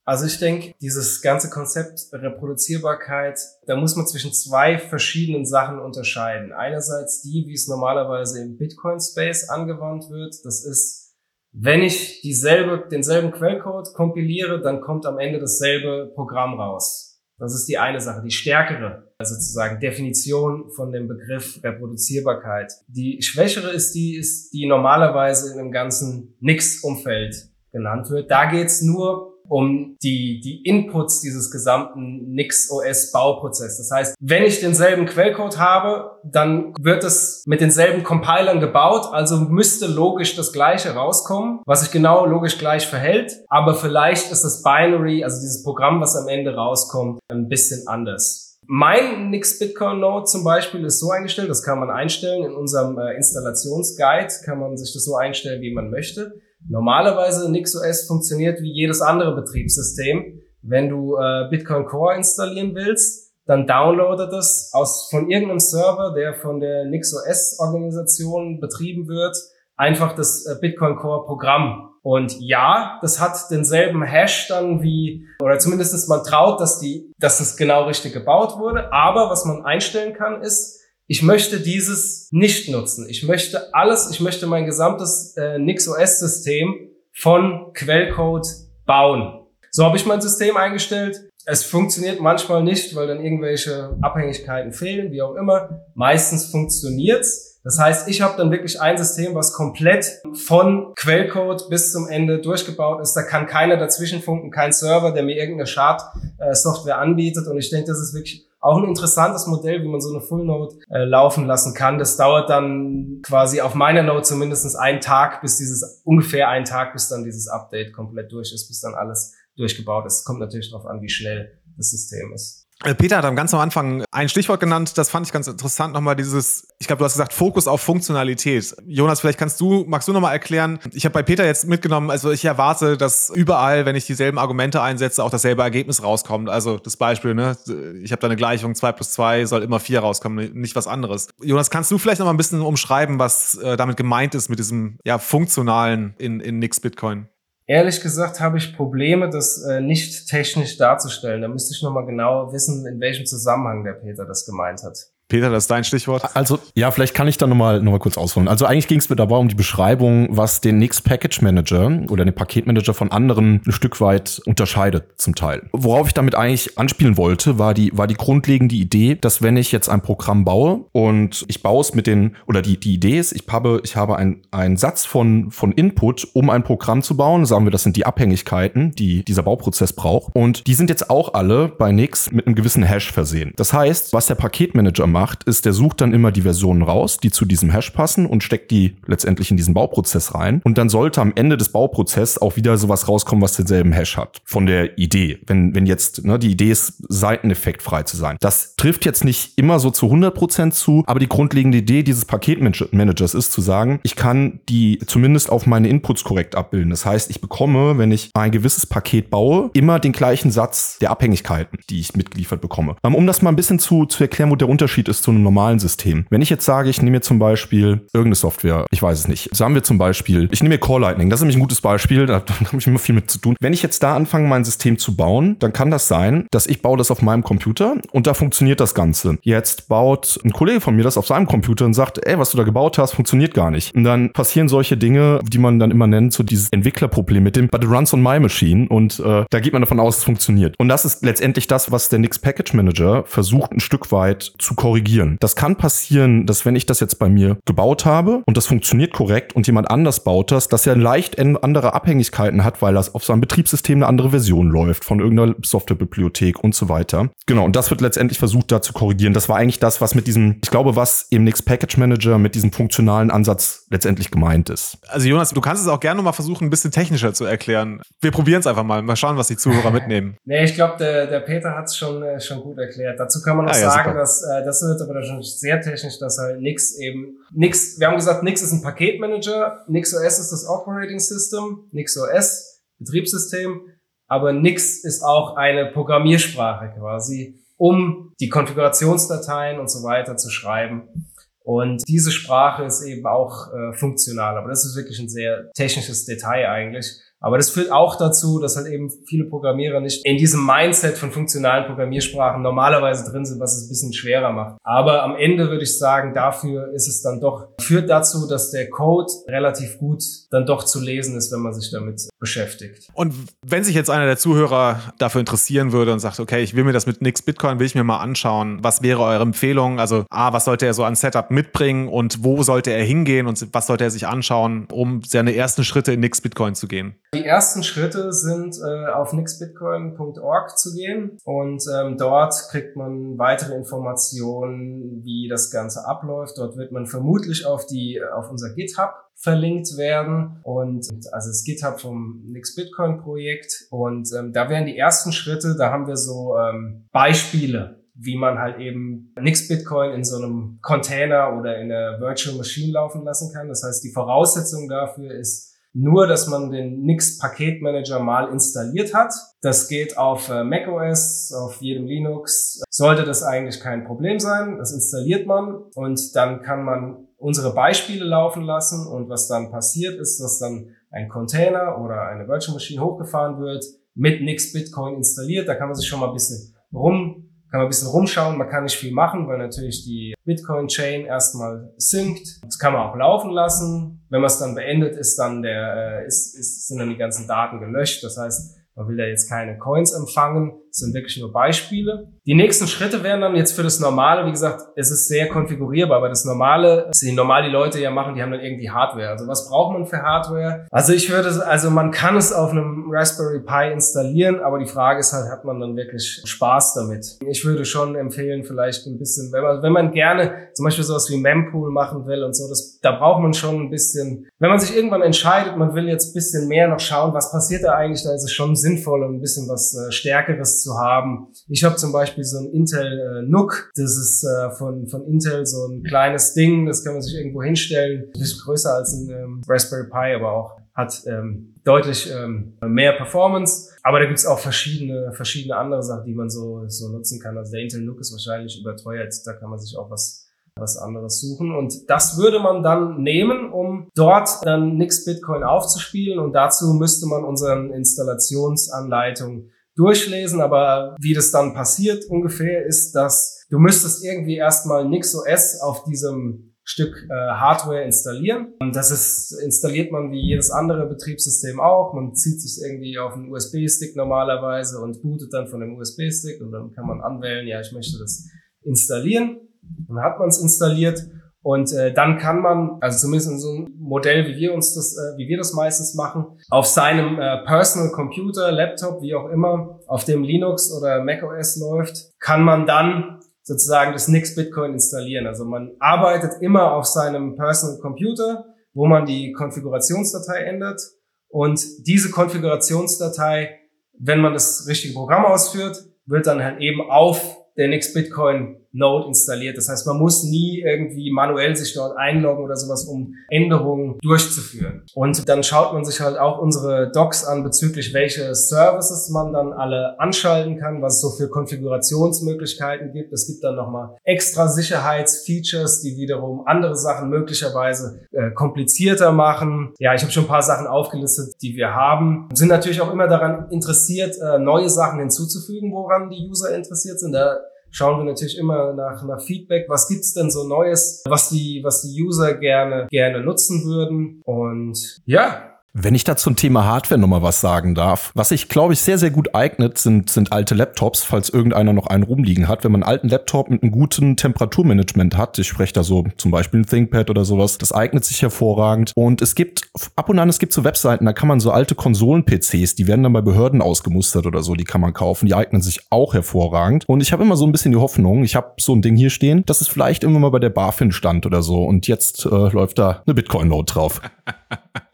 Also ich denke, dieses ganze Konzept Reproduzierbarkeit, da muss man zwischen zwei verschiedenen Sachen unterscheiden. Einerseits die, wie es normalerweise im Bitcoin-Space angewandt wird, das ist Wenn ich dieselbe, denselben Quellcode kompiliere, dann kommt am Ende dasselbe Programm raus. Das ist die eine Sache, die stärkere sozusagen Definition von dem Begriff Reproduzierbarkeit. Die schwächere ist die, ist die normalerweise in dem ganzen Nix-Umfeld genannt wird. Da geht's nur um die, die Inputs dieses gesamten NixOS-Bauprozess. Das heißt, wenn ich denselben Quellcode habe, dann wird es mit denselben Compilern gebaut, also müsste logisch das gleiche rauskommen, was sich genau logisch gleich verhält, aber vielleicht ist das Binary, also dieses Programm, was am Ende rauskommt, ein bisschen anders. Mein Nix Bitcoin Node zum Beispiel ist so eingestellt, das kann man einstellen in unserem äh, Installationsguide, kann man sich das so einstellen, wie man möchte. Normalerweise NixOS funktioniert wie jedes andere Betriebssystem. Wenn du äh, Bitcoin Core installieren willst, dann downloadet es aus von irgendeinem Server, der von der NixOS Organisation betrieben wird, einfach das äh, Bitcoin Core Programm. Und ja, das hat denselben Hash dann wie, oder zumindestens man traut, dass die, dass es genau richtig gebaut wurde. Aber was man einstellen kann, ist, ich möchte dieses nicht nutzen. Ich möchte alles, ich möchte mein gesamtes äh, NixOS-System von Quellcode bauen. So habe ich mein System eingestellt. Es funktioniert manchmal nicht, weil dann irgendwelche Abhängigkeiten fehlen, wie auch immer. Meistens funktioniert's. Das heißt, ich habe dann wirklich ein System, was komplett von Quellcode bis zum Ende durchgebaut ist. Da kann keiner dazwischen funken, kein Server, der mir irgendeine Schad-Software anbietet. Und ich denke, das ist wirklich auch ein interessantes Modell, wie man so eine Full Node äh, laufen lassen kann. Das dauert dann quasi auf meiner Node zumindest einen Tag, bis dieses, ungefähr einen Tag, bis dann dieses Update komplett durch ist, bis dann alles durchgebaut ist. Kommt natürlich darauf an, wie schnell das System ist. Äh, Peter hat am ganz am Anfang ein Stichwort genannt, das fand ich ganz interessant, nochmal dieses, ich glaube, du hast gesagt, Fokus auf Funktionalität. Jonas, vielleicht kannst du, magst du nochmal erklären, ich habe bei Peter jetzt mitgenommen, also ich erwarte, dass überall, wenn ich dieselben Argumente einsetze, auch dasselbe Ergebnis rauskommt. Also das Beispiel, ne, ich habe da eine Gleichung, 2 plus 2 soll immer 4 rauskommen, nicht was anderes. Jonas, kannst du vielleicht nochmal ein bisschen umschreiben, was äh, damit gemeint ist mit diesem ja, funktionalen in, in Nix Bitcoin? Ehrlich gesagt habe ich Probleme, das äh, nicht technisch darzustellen. Da müsste ich nochmal genau wissen, in welchem Zusammenhang der Peter das gemeint hat. Peter, das ist dein Stichwort. Also, ja, vielleicht kann ich da nochmal noch mal kurz ausholen. Also eigentlich ging es mir dabei um die Beschreibung, was den Nix Package Manager oder den Paketmanager von anderen ein Stück weit unterscheidet, zum Teil. Worauf ich damit eigentlich anspielen wollte, war die, war die grundlegende Idee, dass wenn ich jetzt ein Programm baue und ich baue es mit den, oder die, die Idee ist, ich habe, ich habe ein, einen Satz von, von Input, um ein Programm zu bauen. Sagen wir, das sind die Abhängigkeiten, die dieser Bauprozess braucht. Und die sind jetzt auch alle bei Nix mit einem gewissen Hash versehen. Das heißt, was der Paketmanager macht, ist, der sucht dann immer die Versionen raus, die zu diesem Hash passen und steckt die letztendlich in diesen Bauprozess rein. Und dann sollte am Ende des Bauprozesses auch wieder sowas rauskommen, was denselben Hash hat. Von der Idee. Wenn, wenn jetzt, ne, die Idee ist, seiteneffektfrei zu sein. Das trifft jetzt nicht immer so zu 100 Prozent zu, aber die grundlegende Idee dieses Paketmanagers ist zu sagen, ich kann die zumindest auf meine Inputs korrekt abbilden. Das heißt, ich bekomme, wenn ich ein gewisses Paket baue, immer den gleichen Satz der Abhängigkeiten, die ich mitgeliefert bekomme. Um das mal ein bisschen zu, zu erklären, wo der Unterschied ist zu einem normalen System. Wenn ich jetzt sage, ich nehme mir zum Beispiel irgendeine Software, ich weiß es nicht. Sagen wir zum Beispiel, ich nehme mir Core Lightning, das ist nämlich ein gutes Beispiel, da, <laughs> da habe ich immer viel mit zu tun. Wenn ich jetzt da anfange, mein System zu bauen, dann kann das sein, dass ich baue das auf meinem Computer und da funktioniert das Ganze. Jetzt baut ein Kollege von mir das auf seinem Computer und sagt, ey, was du da gebaut hast, funktioniert gar nicht. Und dann passieren solche Dinge, die man dann immer nennt, so dieses Entwicklerproblem mit dem, but it runs on my machine und äh, da geht man davon aus, es funktioniert. Und das ist letztendlich das, was der Nix Package Manager versucht, ein Stück weit zu korrigieren. Das kann passieren, dass wenn ich das jetzt bei mir gebaut habe und das funktioniert korrekt und jemand anders baut das, dass er leicht andere Abhängigkeiten hat, weil das auf seinem Betriebssystem eine andere Version läuft von irgendeiner Softwarebibliothek und so weiter. Genau, und das wird letztendlich versucht, da zu korrigieren. Das war eigentlich das, was mit diesem, ich glaube, was im Nix Package Manager mit diesem funktionalen Ansatz letztendlich gemeint ist. Also Jonas, du kannst es auch gerne mal versuchen, ein bisschen technischer zu erklären. Wir probieren es einfach mal, mal schauen, was die Zuhörer <laughs> mitnehmen. Nee, ich glaube, der, der Peter hat es schon, äh, schon gut erklärt. Dazu kann man noch ah, ja, sagen, super. dass äh, das wird aber schon sehr technisch, dass halt Nix eben Nix, wir haben gesagt, Nix ist ein Paketmanager, NixOS ist das Operating System, NixOS Betriebssystem, aber Nix ist auch eine Programmiersprache quasi, um die Konfigurationsdateien und so weiter zu schreiben. Und diese Sprache ist eben auch äh, funktional, aber das ist wirklich ein sehr technisches Detail eigentlich. Aber das führt auch dazu, dass halt eben viele Programmierer nicht in diesem Mindset von funktionalen Programmiersprachen normalerweise drin sind, was es ein bisschen schwerer macht. Aber am Ende würde ich sagen, dafür ist es dann doch, führt dazu, dass der Code relativ gut dann doch zu lesen ist, wenn man sich damit beschäftigt. Und wenn sich jetzt einer der Zuhörer dafür interessieren würde und sagt, okay, ich will mir das mit Nix Bitcoin, will ich mir mal anschauen, was wäre eure Empfehlung? Also A, was sollte er so an Setup mitbringen und wo sollte er hingehen und was sollte er sich anschauen, um seine ersten Schritte in Nix Bitcoin zu gehen? Die ersten Schritte sind äh, auf nixbitcoin.org zu gehen und ähm, dort kriegt man weitere Informationen, wie das Ganze abläuft. Dort wird man vermutlich auf die auf unser GitHub verlinkt werden und also das GitHub vom Nix Bitcoin Projekt und ähm, da wären die ersten Schritte, da haben wir so ähm, Beispiele wie man halt eben nix Bitcoin in so einem Container oder in einer Virtual Machine laufen lassen kann. Das heißt, die Voraussetzung dafür ist nur, dass man den Nix Paketmanager mal installiert hat. Das geht auf äh, macOS, auf jedem Linux. Sollte das eigentlich kein Problem sein. Das installiert man und dann kann man unsere Beispiele laufen lassen und was dann passiert ist, dass dann ein Container oder eine Virtual Machine hochgefahren wird, mit Nix Bitcoin installiert. Da kann man sich schon mal ein bisschen rum kann man ein bisschen rumschauen, man kann nicht viel machen, weil natürlich die Bitcoin-Chain erstmal sinkt. Das kann man auch laufen lassen. Wenn man es dann beendet, ist dann der, äh, ist, ist, sind dann die ganzen Daten gelöscht. Das heißt, man will da jetzt keine Coins empfangen. Das sind wirklich nur Beispiele. Die nächsten Schritte wären dann jetzt für das Normale, wie gesagt, es ist sehr konfigurierbar, aber das Normale, was die normal Leute ja machen, die haben dann irgendwie Hardware. Also was braucht man für Hardware? Also ich würde, also man kann es auf einem Raspberry Pi installieren, aber die Frage ist halt, hat man dann wirklich Spaß damit? Ich würde schon empfehlen, vielleicht ein bisschen, wenn man, wenn man gerne zum Beispiel sowas wie Mempool machen will und so, das, da braucht man schon ein bisschen, wenn man sich irgendwann entscheidet, man will jetzt ein bisschen mehr noch schauen, was passiert da eigentlich, da ist es schon sinnvoll, ein bisschen was äh, Stärkeres zu haben. Ich habe zum Beispiel so ein Intel äh, NUC, das ist äh, von, von Intel so ein kleines Ding, das kann man sich irgendwo hinstellen, ein bisschen größer als ein ähm, Raspberry Pi, aber auch hat ähm, deutlich ähm, mehr Performance. Aber da gibt's auch verschiedene, verschiedene andere Sachen, die man so, so nutzen kann. Also der Intel NUC ist wahrscheinlich überteuert, da kann man sich auch was was anderes suchen. Und das würde man dann nehmen, um dort dann nix Bitcoin aufzuspielen. Und dazu müsste man unseren Installationsanleitung durchlesen. Aber wie das dann passiert ungefähr ist, dass du müsstest irgendwie erstmal NixOS auf diesem Stück äh, Hardware installieren. Und das ist, installiert man wie jedes andere Betriebssystem auch. Man zieht sich irgendwie auf einen USB-Stick normalerweise und bootet dann von dem USB-Stick und dann kann man anwählen, ja, ich möchte das installieren. Dann hat man es installiert und äh, dann kann man, also zumindest in so einem Modell, wie wir uns das, äh, wie wir das meistens machen, auf seinem äh, Personal Computer, Laptop, wie auch immer, auf dem Linux oder macOS läuft, kann man dann sozusagen das Nix Bitcoin installieren. Also man arbeitet immer auf seinem Personal Computer, wo man die Konfigurationsdatei ändert und diese Konfigurationsdatei, wenn man das richtige Programm ausführt, wird dann halt eben auf der Nix Bitcoin Node installiert. Das heißt, man muss nie irgendwie manuell sich dort einloggen oder sowas, um Änderungen durchzuführen. Und dann schaut man sich halt auch unsere Docs an bezüglich welche Services man dann alle anschalten kann, was es so für Konfigurationsmöglichkeiten gibt. Es gibt dann nochmal extra Sicherheitsfeatures, die wiederum andere Sachen möglicherweise äh, komplizierter machen. Ja, ich habe schon ein paar Sachen aufgelistet, die wir haben. Sind natürlich auch immer daran interessiert, äh, neue Sachen hinzuzufügen, woran die User interessiert sind. Da schauen wir natürlich immer nach, nach Feedback. Was gibt's denn so Neues, was die, was die User gerne, gerne nutzen würden? Und ja, wenn ich da zum Thema Hardware nochmal was sagen darf, was sich, glaube ich, sehr, sehr gut eignet, sind, sind alte Laptops, falls irgendeiner noch einen rumliegen hat. Wenn man einen alten Laptop mit einem guten Temperaturmanagement hat, ich spreche da so zum Beispiel ein ThinkPad oder sowas, das eignet sich hervorragend. Und es gibt, ab und an, es gibt so Webseiten, da kann man so alte Konsolen-PCs, die werden dann bei Behörden ausgemustert oder so, die kann man kaufen, die eignen sich auch hervorragend. Und ich habe immer so ein bisschen die Hoffnung, ich habe so ein Ding hier stehen, dass es vielleicht immer mal bei der BaFin stand oder so. Und jetzt äh, läuft da eine Bitcoin-Note drauf. <laughs>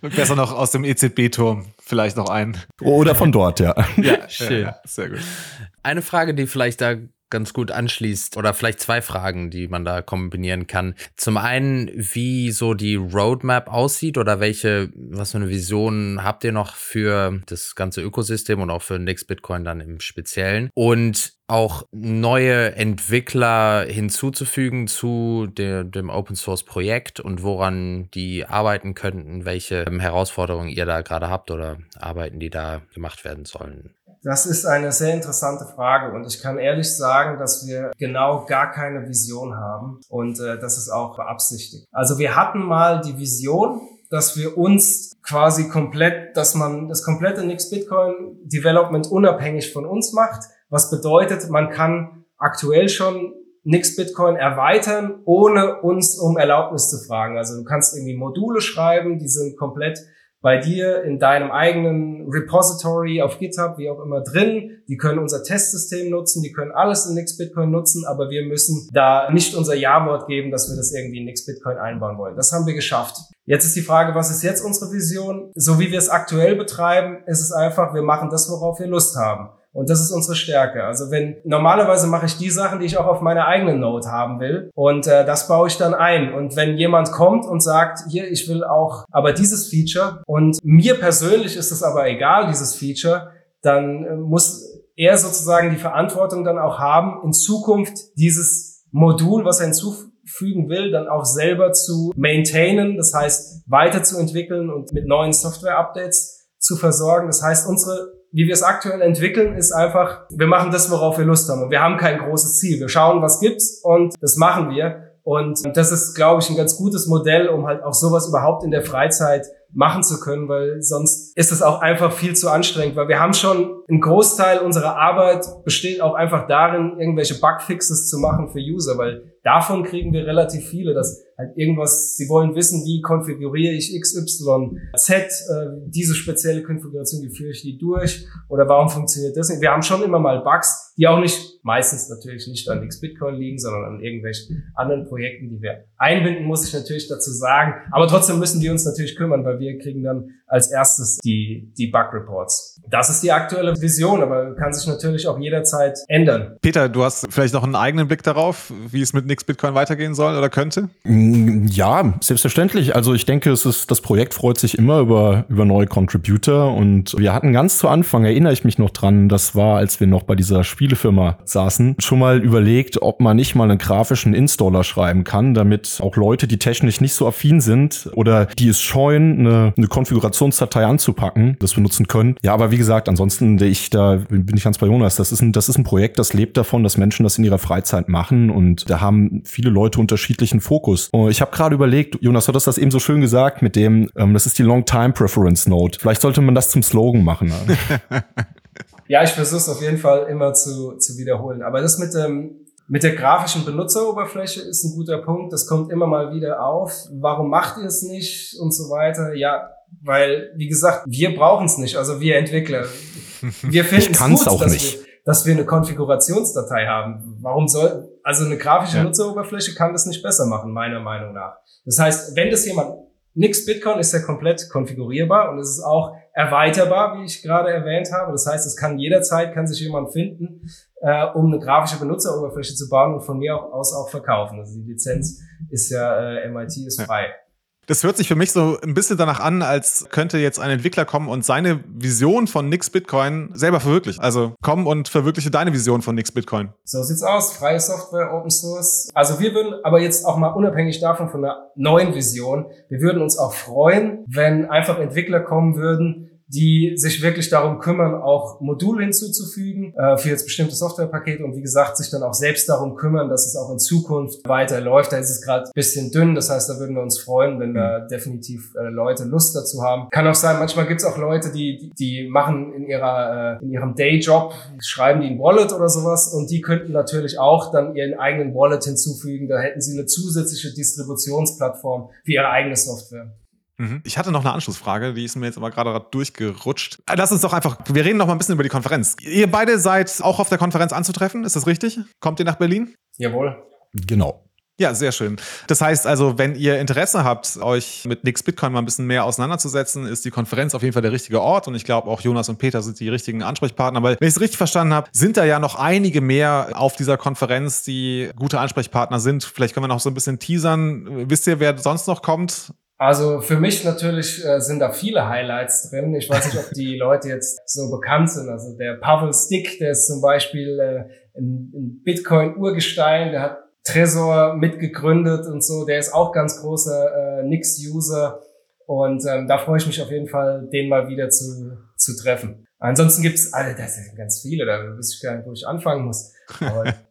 Besser noch aus dem EZB-Turm vielleicht noch ein. Oder von dort, ja. Ja, schön. Ja, sehr gut. Eine Frage, die vielleicht da ganz gut anschließt oder vielleicht zwei Fragen, die man da kombinieren kann. Zum einen, wie so die Roadmap aussieht oder welche, was für eine Vision habt ihr noch für das ganze Ökosystem und auch für Next Bitcoin dann im Speziellen? Und auch neue Entwickler hinzuzufügen zu der, dem Open Source Projekt und woran die arbeiten könnten, welche Herausforderungen ihr da gerade habt oder Arbeiten, die da gemacht werden sollen. Das ist eine sehr interessante Frage und ich kann ehrlich sagen, dass wir genau gar keine Vision haben und äh, das ist auch beabsichtigt. Also wir hatten mal die Vision, dass wir uns quasi komplett, dass man das komplette Nix Bitcoin Development unabhängig von uns macht, was bedeutet, man kann aktuell schon Nix Bitcoin erweitern, ohne uns um Erlaubnis zu fragen. Also du kannst irgendwie Module schreiben, die sind komplett bei dir in deinem eigenen Repository auf GitHub, wie auch immer drin. Die können unser Testsystem nutzen, die können alles in Nix Bitcoin nutzen, aber wir müssen da nicht unser Ja-Wort geben, dass wir das irgendwie in Nix Bitcoin einbauen wollen. Das haben wir geschafft. Jetzt ist die Frage, was ist jetzt unsere Vision? So wie wir es aktuell betreiben, ist es einfach, wir machen das, worauf wir Lust haben. Und das ist unsere Stärke. Also wenn normalerweise mache ich die Sachen, die ich auch auf meiner eigenen Note haben will. Und äh, das baue ich dann ein. Und wenn jemand kommt und sagt, hier, ich will auch aber dieses Feature und mir persönlich ist es aber egal, dieses Feature, dann äh, muss er sozusagen die Verantwortung dann auch haben, in Zukunft dieses Modul, was er hinzufügen will, dann auch selber zu maintainen, das heißt weiterzuentwickeln und mit neuen Software-Updates zu versorgen. Das heißt, unsere wie wir es aktuell entwickeln, ist einfach, wir machen das, worauf wir Lust haben. Und wir haben kein großes Ziel. Wir schauen, was gibt's und das machen wir. Und das ist, glaube ich, ein ganz gutes Modell, um halt auch sowas überhaupt in der Freizeit machen zu können, weil sonst ist es auch einfach viel zu anstrengend, weil wir haben schon ein Großteil unserer Arbeit besteht auch einfach darin, irgendwelche Bugfixes zu machen für User, weil davon kriegen wir relativ viele, dass halt irgendwas, sie wollen wissen, wie konfiguriere ich XY, Z, äh, diese spezielle Konfiguration, wie führe ich die durch oder warum funktioniert das nicht? Wir haben schon immer mal Bugs, die auch nicht, meistens natürlich nicht an X-Bitcoin liegen, sondern an irgendwelchen anderen Projekten, die wir einbinden, muss ich natürlich dazu sagen. Aber trotzdem müssen wir uns natürlich kümmern, weil wir kriegen dann als erstes die, die Bug-Reports. Das ist die aktuelle Vision, aber kann sich natürlich auch jederzeit ändern. Peter, du hast vielleicht noch einen eigenen Blick darauf, wie es mit Nix Bitcoin weitergehen soll oder könnte? Ja, selbstverständlich. Also ich denke, es ist, das Projekt freut sich immer über, über neue Contributor und wir hatten ganz zu Anfang, erinnere ich mich noch dran, das war, als wir noch bei dieser Spielefirma saßen, schon mal überlegt, ob man nicht mal einen grafischen Installer schreiben kann, damit auch Leute, die technisch nicht so affin sind oder die es scheuen, eine, eine Konfigurationsdatei anzupacken, das wir nutzen können. Ja, aber wie gesagt, ansonsten ich da bin ich ganz bei Jonas. Das ist ein, das ist ein Projekt, das lebt davon, dass Menschen das in ihrer Freizeit machen und da haben viele Leute unterschiedlichen Fokus. Und ich habe gerade überlegt, Jonas, du hast das eben so schön gesagt mit dem, ähm, das ist die Long Time Preference Note. Vielleicht sollte man das zum Slogan machen. <laughs> Ja, ich versuche es auf jeden Fall immer zu, zu wiederholen. Aber das mit dem mit der grafischen Benutzeroberfläche ist ein guter Punkt. Das kommt immer mal wieder auf. Warum macht ihr es nicht und so weiter? Ja, weil, wie gesagt, wir brauchen es nicht, also wir Entwickler. <laughs> Wir finden es gut, auch dass, nicht. Wir, dass wir eine Konfigurationsdatei haben. Warum soll, also eine grafische ja. Nutzeroberfläche kann das nicht besser machen, meiner Meinung nach. Das heißt, wenn das jemand, nix Bitcoin ist ja komplett konfigurierbar und es ist auch erweiterbar, wie ich gerade erwähnt habe. Das heißt, es kann jederzeit, kann sich jemand finden, äh, um eine grafische Benutzeroberfläche zu bauen und von mir aus auch verkaufen. Also die Lizenz ist ja, äh, MIT ist frei. Ja. Das hört sich für mich so ein bisschen danach an, als könnte jetzt ein Entwickler kommen und seine Vision von Nix Bitcoin selber verwirklichen. Also komm und verwirkliche deine Vision von Nix Bitcoin. So sieht's aus. Freie Software, Open Source. Also wir würden aber jetzt auch mal unabhängig davon von einer neuen Vision, wir würden uns auch freuen, wenn einfach Entwickler kommen würden, die sich wirklich darum kümmern, auch Module hinzuzufügen äh, für jetzt bestimmte Softwarepakete und wie gesagt, sich dann auch selbst darum kümmern, dass es auch in Zukunft weiterläuft. Da ist es gerade bisschen dünn, das heißt, da würden wir uns freuen, wenn da mhm. definitiv äh, Leute Lust dazu haben. Kann auch sein, manchmal gibt es auch Leute, die, die machen in ihrer äh, in ihrem Dayjob, schreiben die ein Wallet oder sowas und die könnten natürlich auch dann ihren eigenen Wallet hinzufügen. Da hätten sie eine zusätzliche Distributionsplattform für ihre eigene Software. Mhm. Ich hatte noch eine Anschlussfrage, die ist mir jetzt aber gerade durchgerutscht. Äh, lass uns doch einfach, wir reden noch mal ein bisschen über die Konferenz. Ihr beide seid auch auf der Konferenz anzutreffen, ist das richtig? Kommt ihr nach Berlin? Jawohl. Genau. Ja, sehr schön. Das heißt also, wenn ihr Interesse habt, euch mit Nix Bitcoin mal ein bisschen mehr auseinanderzusetzen, ist die Konferenz auf jeden Fall der richtige Ort. Und ich glaube, auch Jonas und Peter sind die richtigen Ansprechpartner. Weil, wenn ich es richtig verstanden habe, sind da ja noch einige mehr auf dieser Konferenz, die gute Ansprechpartner sind. Vielleicht können wir noch so ein bisschen teasern. Wisst ihr, wer sonst noch kommt? Also für mich natürlich äh, sind da viele Highlights drin. Ich weiß nicht, ob die Leute jetzt so bekannt sind. Also der Pavel Stick, der ist zum Beispiel äh, ein, ein Bitcoin-Urgestein, der hat Tresor mitgegründet und so. Der ist auch ganz großer äh, Nix-User. Und ähm, da freue ich mich auf jeden Fall, den mal wieder zu, zu treffen. Ansonsten gibt's, also das sind ganz viele, da wüsste ich gar nicht, wo ich anfangen muss. Aber <laughs>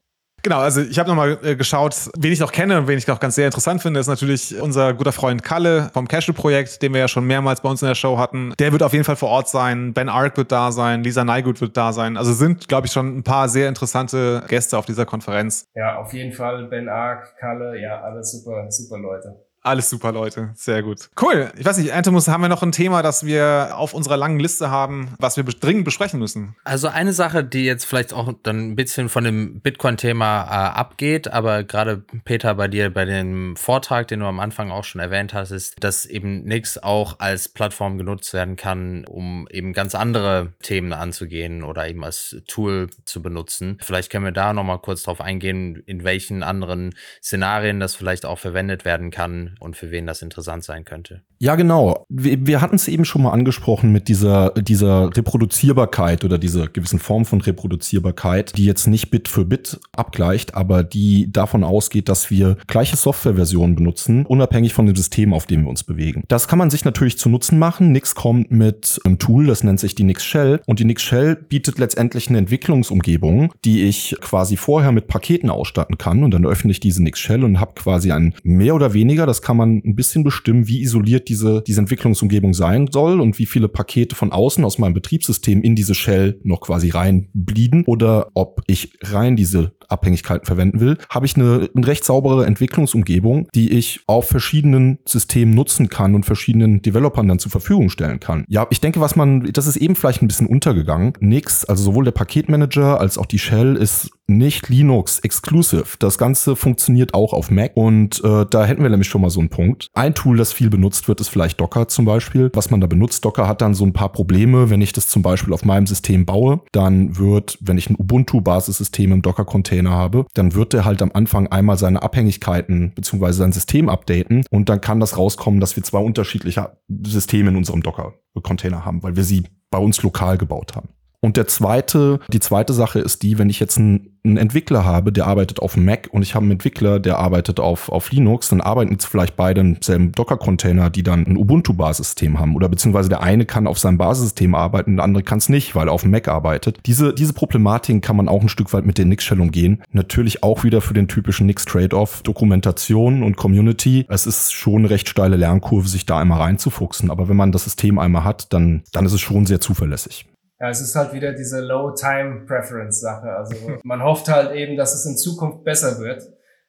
Genau, also ich habe nochmal äh, geschaut, wen ich noch kenne und wen ich auch ganz sehr interessant finde, ist natürlich unser guter Freund Kalle vom Casual-Projekt, den wir ja schon mehrmals bei uns in der Show hatten. Der wird auf jeden Fall vor Ort sein, Ben Ark wird da sein, Lisa Nygut wird da sein. Also sind, glaube ich, schon ein paar sehr interessante Gäste auf dieser Konferenz. Ja, auf jeden Fall Ben Ark, Kalle, ja, alle super, super Leute. Alles super, Leute. Sehr gut. Cool. Ich weiß nicht, Antimus, haben wir noch ein Thema, das wir auf unserer langen Liste haben, was wir dringend besprechen müssen? Also eine Sache, die jetzt vielleicht auch dann ein bisschen von dem Bitcoin-Thema äh, abgeht, aber gerade Peter bei dir bei dem Vortrag, den du am Anfang auch schon erwähnt hast, ist, dass eben Nix auch als Plattform genutzt werden kann, um eben ganz andere Themen anzugehen oder eben als Tool zu benutzen. Vielleicht können wir da nochmal kurz drauf eingehen, in welchen anderen Szenarien das vielleicht auch verwendet werden kann und für wen das interessant sein könnte. Ja, genau. Wir, wir hatten es eben schon mal angesprochen mit dieser, dieser Reproduzierbarkeit oder dieser gewissen Form von Reproduzierbarkeit, die jetzt nicht Bit für Bit abgleicht, aber die davon ausgeht, dass wir gleiche Softwareversionen benutzen, unabhängig von dem System, auf dem wir uns bewegen. Das kann man sich natürlich zu Nutzen machen. Nix kommt mit einem Tool, das nennt sich die Nix Shell. Und die Nix Shell bietet letztendlich eine Entwicklungsumgebung, die ich quasi vorher mit Paketen ausstatten kann. Und dann öffne ich diese Nix Shell und habe quasi ein mehr oder weniger, das kann man ein bisschen bestimmen, wie isoliert diese, diese Entwicklungsumgebung sein soll und wie viele Pakete von außen aus meinem Betriebssystem in diese Shell noch quasi reinblieden oder ob ich rein diese Abhängigkeiten verwenden will, habe ich eine, eine recht saubere Entwicklungsumgebung, die ich auf verschiedenen Systemen nutzen kann und verschiedenen Developern dann zur Verfügung stellen kann. Ja, ich denke, was man, das ist eben vielleicht ein bisschen untergegangen. Nix, also sowohl der Paketmanager als auch die Shell ist nicht Linux exclusive. Das Ganze funktioniert auch auf Mac und äh, da hätten wir nämlich schon mal so einen Punkt. Ein Tool, das viel benutzt wird, ist vielleicht Docker zum Beispiel. Was man da benutzt, Docker hat dann so ein paar Probleme. Wenn ich das zum Beispiel auf meinem System baue, dann wird, wenn ich ein Ubuntu-Basissystem im Docker-Container habe, dann wird der halt am Anfang einmal seine Abhängigkeiten bzw. sein System updaten und dann kann das rauskommen, dass wir zwei unterschiedliche Systeme in unserem Docker-Container haben, weil wir sie bei uns lokal gebaut haben. Und der zweite, die zweite Sache ist die, wenn ich jetzt einen, einen Entwickler habe, der arbeitet auf Mac und ich habe einen Entwickler, der arbeitet auf, auf Linux, dann arbeiten jetzt vielleicht beide im selben Docker-Container, die dann ein Ubuntu-Basissystem haben. Oder beziehungsweise der eine kann auf seinem Basissystem arbeiten, der andere kann es nicht, weil er auf dem Mac arbeitet. Diese, diese Problematiken kann man auch ein Stück weit mit der Nix-Shell umgehen. Natürlich auch wieder für den typischen Nix-Trade-off, Dokumentation und Community. Es ist schon eine recht steile Lernkurve, sich da einmal reinzufuchsen. Aber wenn man das System einmal hat, dann, dann ist es schon sehr zuverlässig. Ja, es ist halt wieder diese Low-Time-Preference-Sache. Also <laughs> man hofft halt eben, dass es in Zukunft besser wird,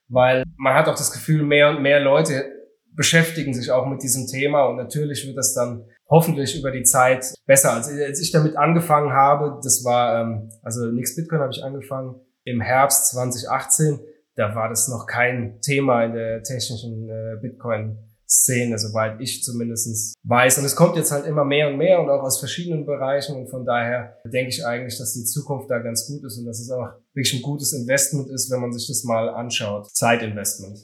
weil man hat auch das Gefühl, mehr und mehr Leute beschäftigen sich auch mit diesem Thema und natürlich wird das dann hoffentlich über die Zeit besser. Also als ich damit angefangen habe, das war, ähm, also Nix Bitcoin habe ich angefangen im Herbst 2018, da war das noch kein Thema in der technischen äh, Bitcoin Szene, soweit ich zumindest weiß. Und es kommt jetzt halt immer mehr und mehr und auch aus verschiedenen Bereichen. Und von daher denke ich eigentlich, dass die Zukunft da ganz gut ist und dass es auch wirklich ein gutes Investment ist, wenn man sich das mal anschaut. Zeitinvestment.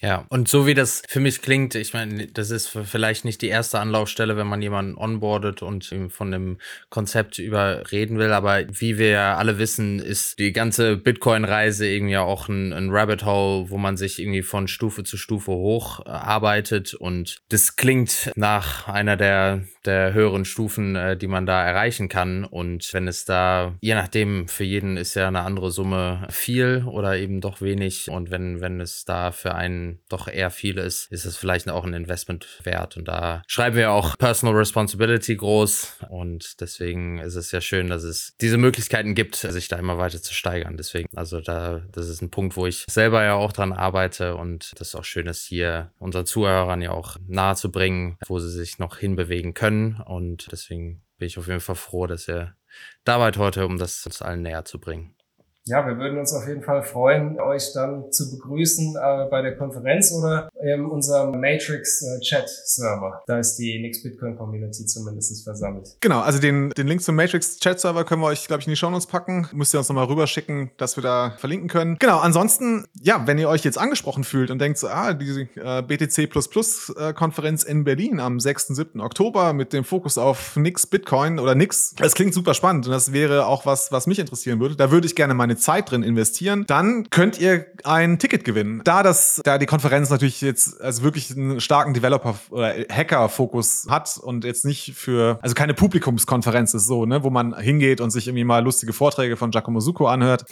Ja, und so wie das für mich klingt, ich meine, das ist vielleicht nicht die erste Anlaufstelle, wenn man jemanden onboardet und von dem Konzept überreden will, aber wie wir ja alle wissen, ist die ganze Bitcoin-Reise irgendwie auch ein, ein Rabbit Hole, wo man sich irgendwie von Stufe zu Stufe hoch arbeitet und das klingt nach einer der, der höheren Stufen, äh, die man da erreichen kann und wenn es da, je nachdem, für jeden ist ja eine andere Summe viel oder eben doch wenig und wenn, wenn es da für einen doch eher viel ist, ist es vielleicht auch ein Investment wert. Und da schreiben wir auch Personal Responsibility groß. Und deswegen ist es ja schön, dass es diese Möglichkeiten gibt, sich da immer weiter zu steigern. Deswegen, also da, das ist ein Punkt, wo ich selber ja auch dran arbeite und das ist auch schön ist, hier unseren Zuhörern ja auch nahe zu bringen, wo sie sich noch hinbewegen können. Und deswegen bin ich auf jeden Fall froh, dass ihr da wart heute, um das uns allen näher zu bringen. Ja, wir würden uns auf jeden Fall freuen, euch dann zu begrüßen äh, bei der Konferenz oder in unserem Matrix äh. Da ist die Nix Bitcoin Community zumindest versammelt. Genau, also den, den Link zum Matrix Chat Server können wir euch, glaube ich, in die Show Notes packen. Müsst ihr uns nochmal rüberschicken, dass wir da verlinken können. Genau, ansonsten, ja, wenn ihr euch jetzt angesprochen fühlt und denkt so, ah, die äh, BTC äh, in Berlin am 6. 7. Oktober mit dem Fokus auf Nix Bitcoin oder Nix, das klingt super spannend und das wäre auch was, was mich interessieren würde. Da würde ich gerne meine Zeit drin investieren, dann könnt ihr ein Ticket gewinnen. Da das, da die Konferenz natürlich jetzt also wirklich einen starken Developer- oder Hacker-Fokus hat und jetzt nicht für, also keine Publikumskonferenz ist so, ne, wo man hingeht und sich irgendwie mal lustige Vorträge von Giacomo Succo anhört.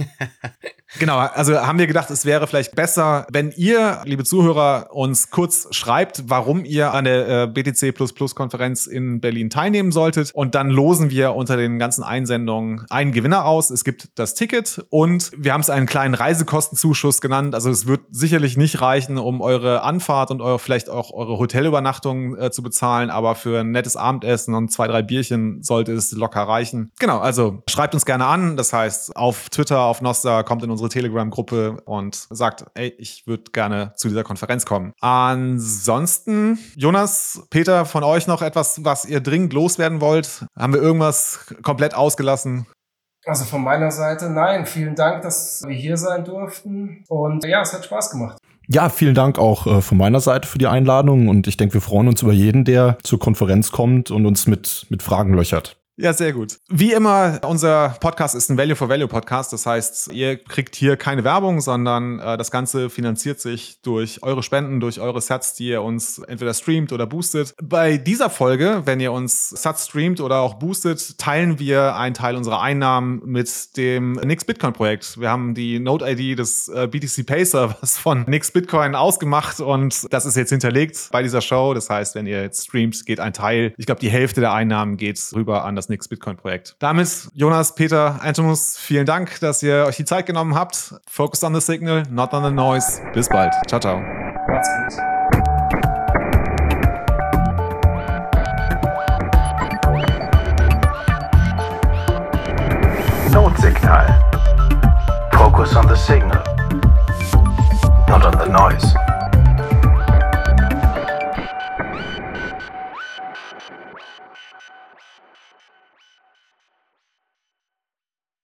<laughs> genau, also haben wir gedacht, es wäre vielleicht besser, wenn ihr, liebe Zuhörer, uns kurz schreibt, warum ihr an der äh, BTC Konferenz in Berlin teilnehmen solltet. Und dann losen wir unter den ganzen Einsendungen einen Gewinner aus. Es gibt das Ticket und wir haben es einen kleinen Reisekostenzuschuss genannt. Also es wird sicherlich nicht reichen, um eure Anfahrt und eure, vielleicht auch eure Hotelübernachtung äh, zu bezahlen, aber für ein nettes Abendessen und zwei, drei Bierchen sollte es locker reichen. Genau, also schreibt uns gerne an. Das heißt, auf Twitter, auf Nostra, kommt in unsere Telegram-Gruppe und sagt, ey, ich würde gerne zu dieser Konferenz kommen. Ansonsten, Jonas, Peter, von euch noch etwas, was ihr dringend loswerden wollt? Haben wir irgendwas komplett ausgelassen? Also von meiner Seite, nein, vielen Dank, dass wir hier sein durften. Und ja, es hat Spaß gemacht. Ja, vielen Dank auch äh, von meiner Seite für die Einladung und ich denke, wir freuen uns über jeden, der zur Konferenz kommt und uns mit, mit Fragen löchert. Ja, sehr gut. Wie immer, unser Podcast ist ein Value for Value Podcast. Das heißt, ihr kriegt hier keine Werbung, sondern äh, das Ganze finanziert sich durch eure Spenden, durch eure Sats, die ihr uns entweder streamt oder boostet. Bei dieser Folge, wenn ihr uns Sats streamt oder auch boostet, teilen wir einen Teil unserer Einnahmen mit dem Nix Bitcoin Projekt. Wir haben die Node-ID des äh, BTC Pay Servers von Nix Bitcoin ausgemacht und das ist jetzt hinterlegt bei dieser Show. Das heißt, wenn ihr jetzt streamt, geht ein Teil, ich glaube, die Hälfte der Einnahmen geht rüber an das das Nix Bitcoin Projekt. Damit, Jonas, Peter, Antomus, vielen Dank, dass ihr euch die Zeit genommen habt. Focus on the signal, not on the noise. Bis bald. Ciao, ciao. Macht's gut. Notsignal. Focus on the signal, not on the noise.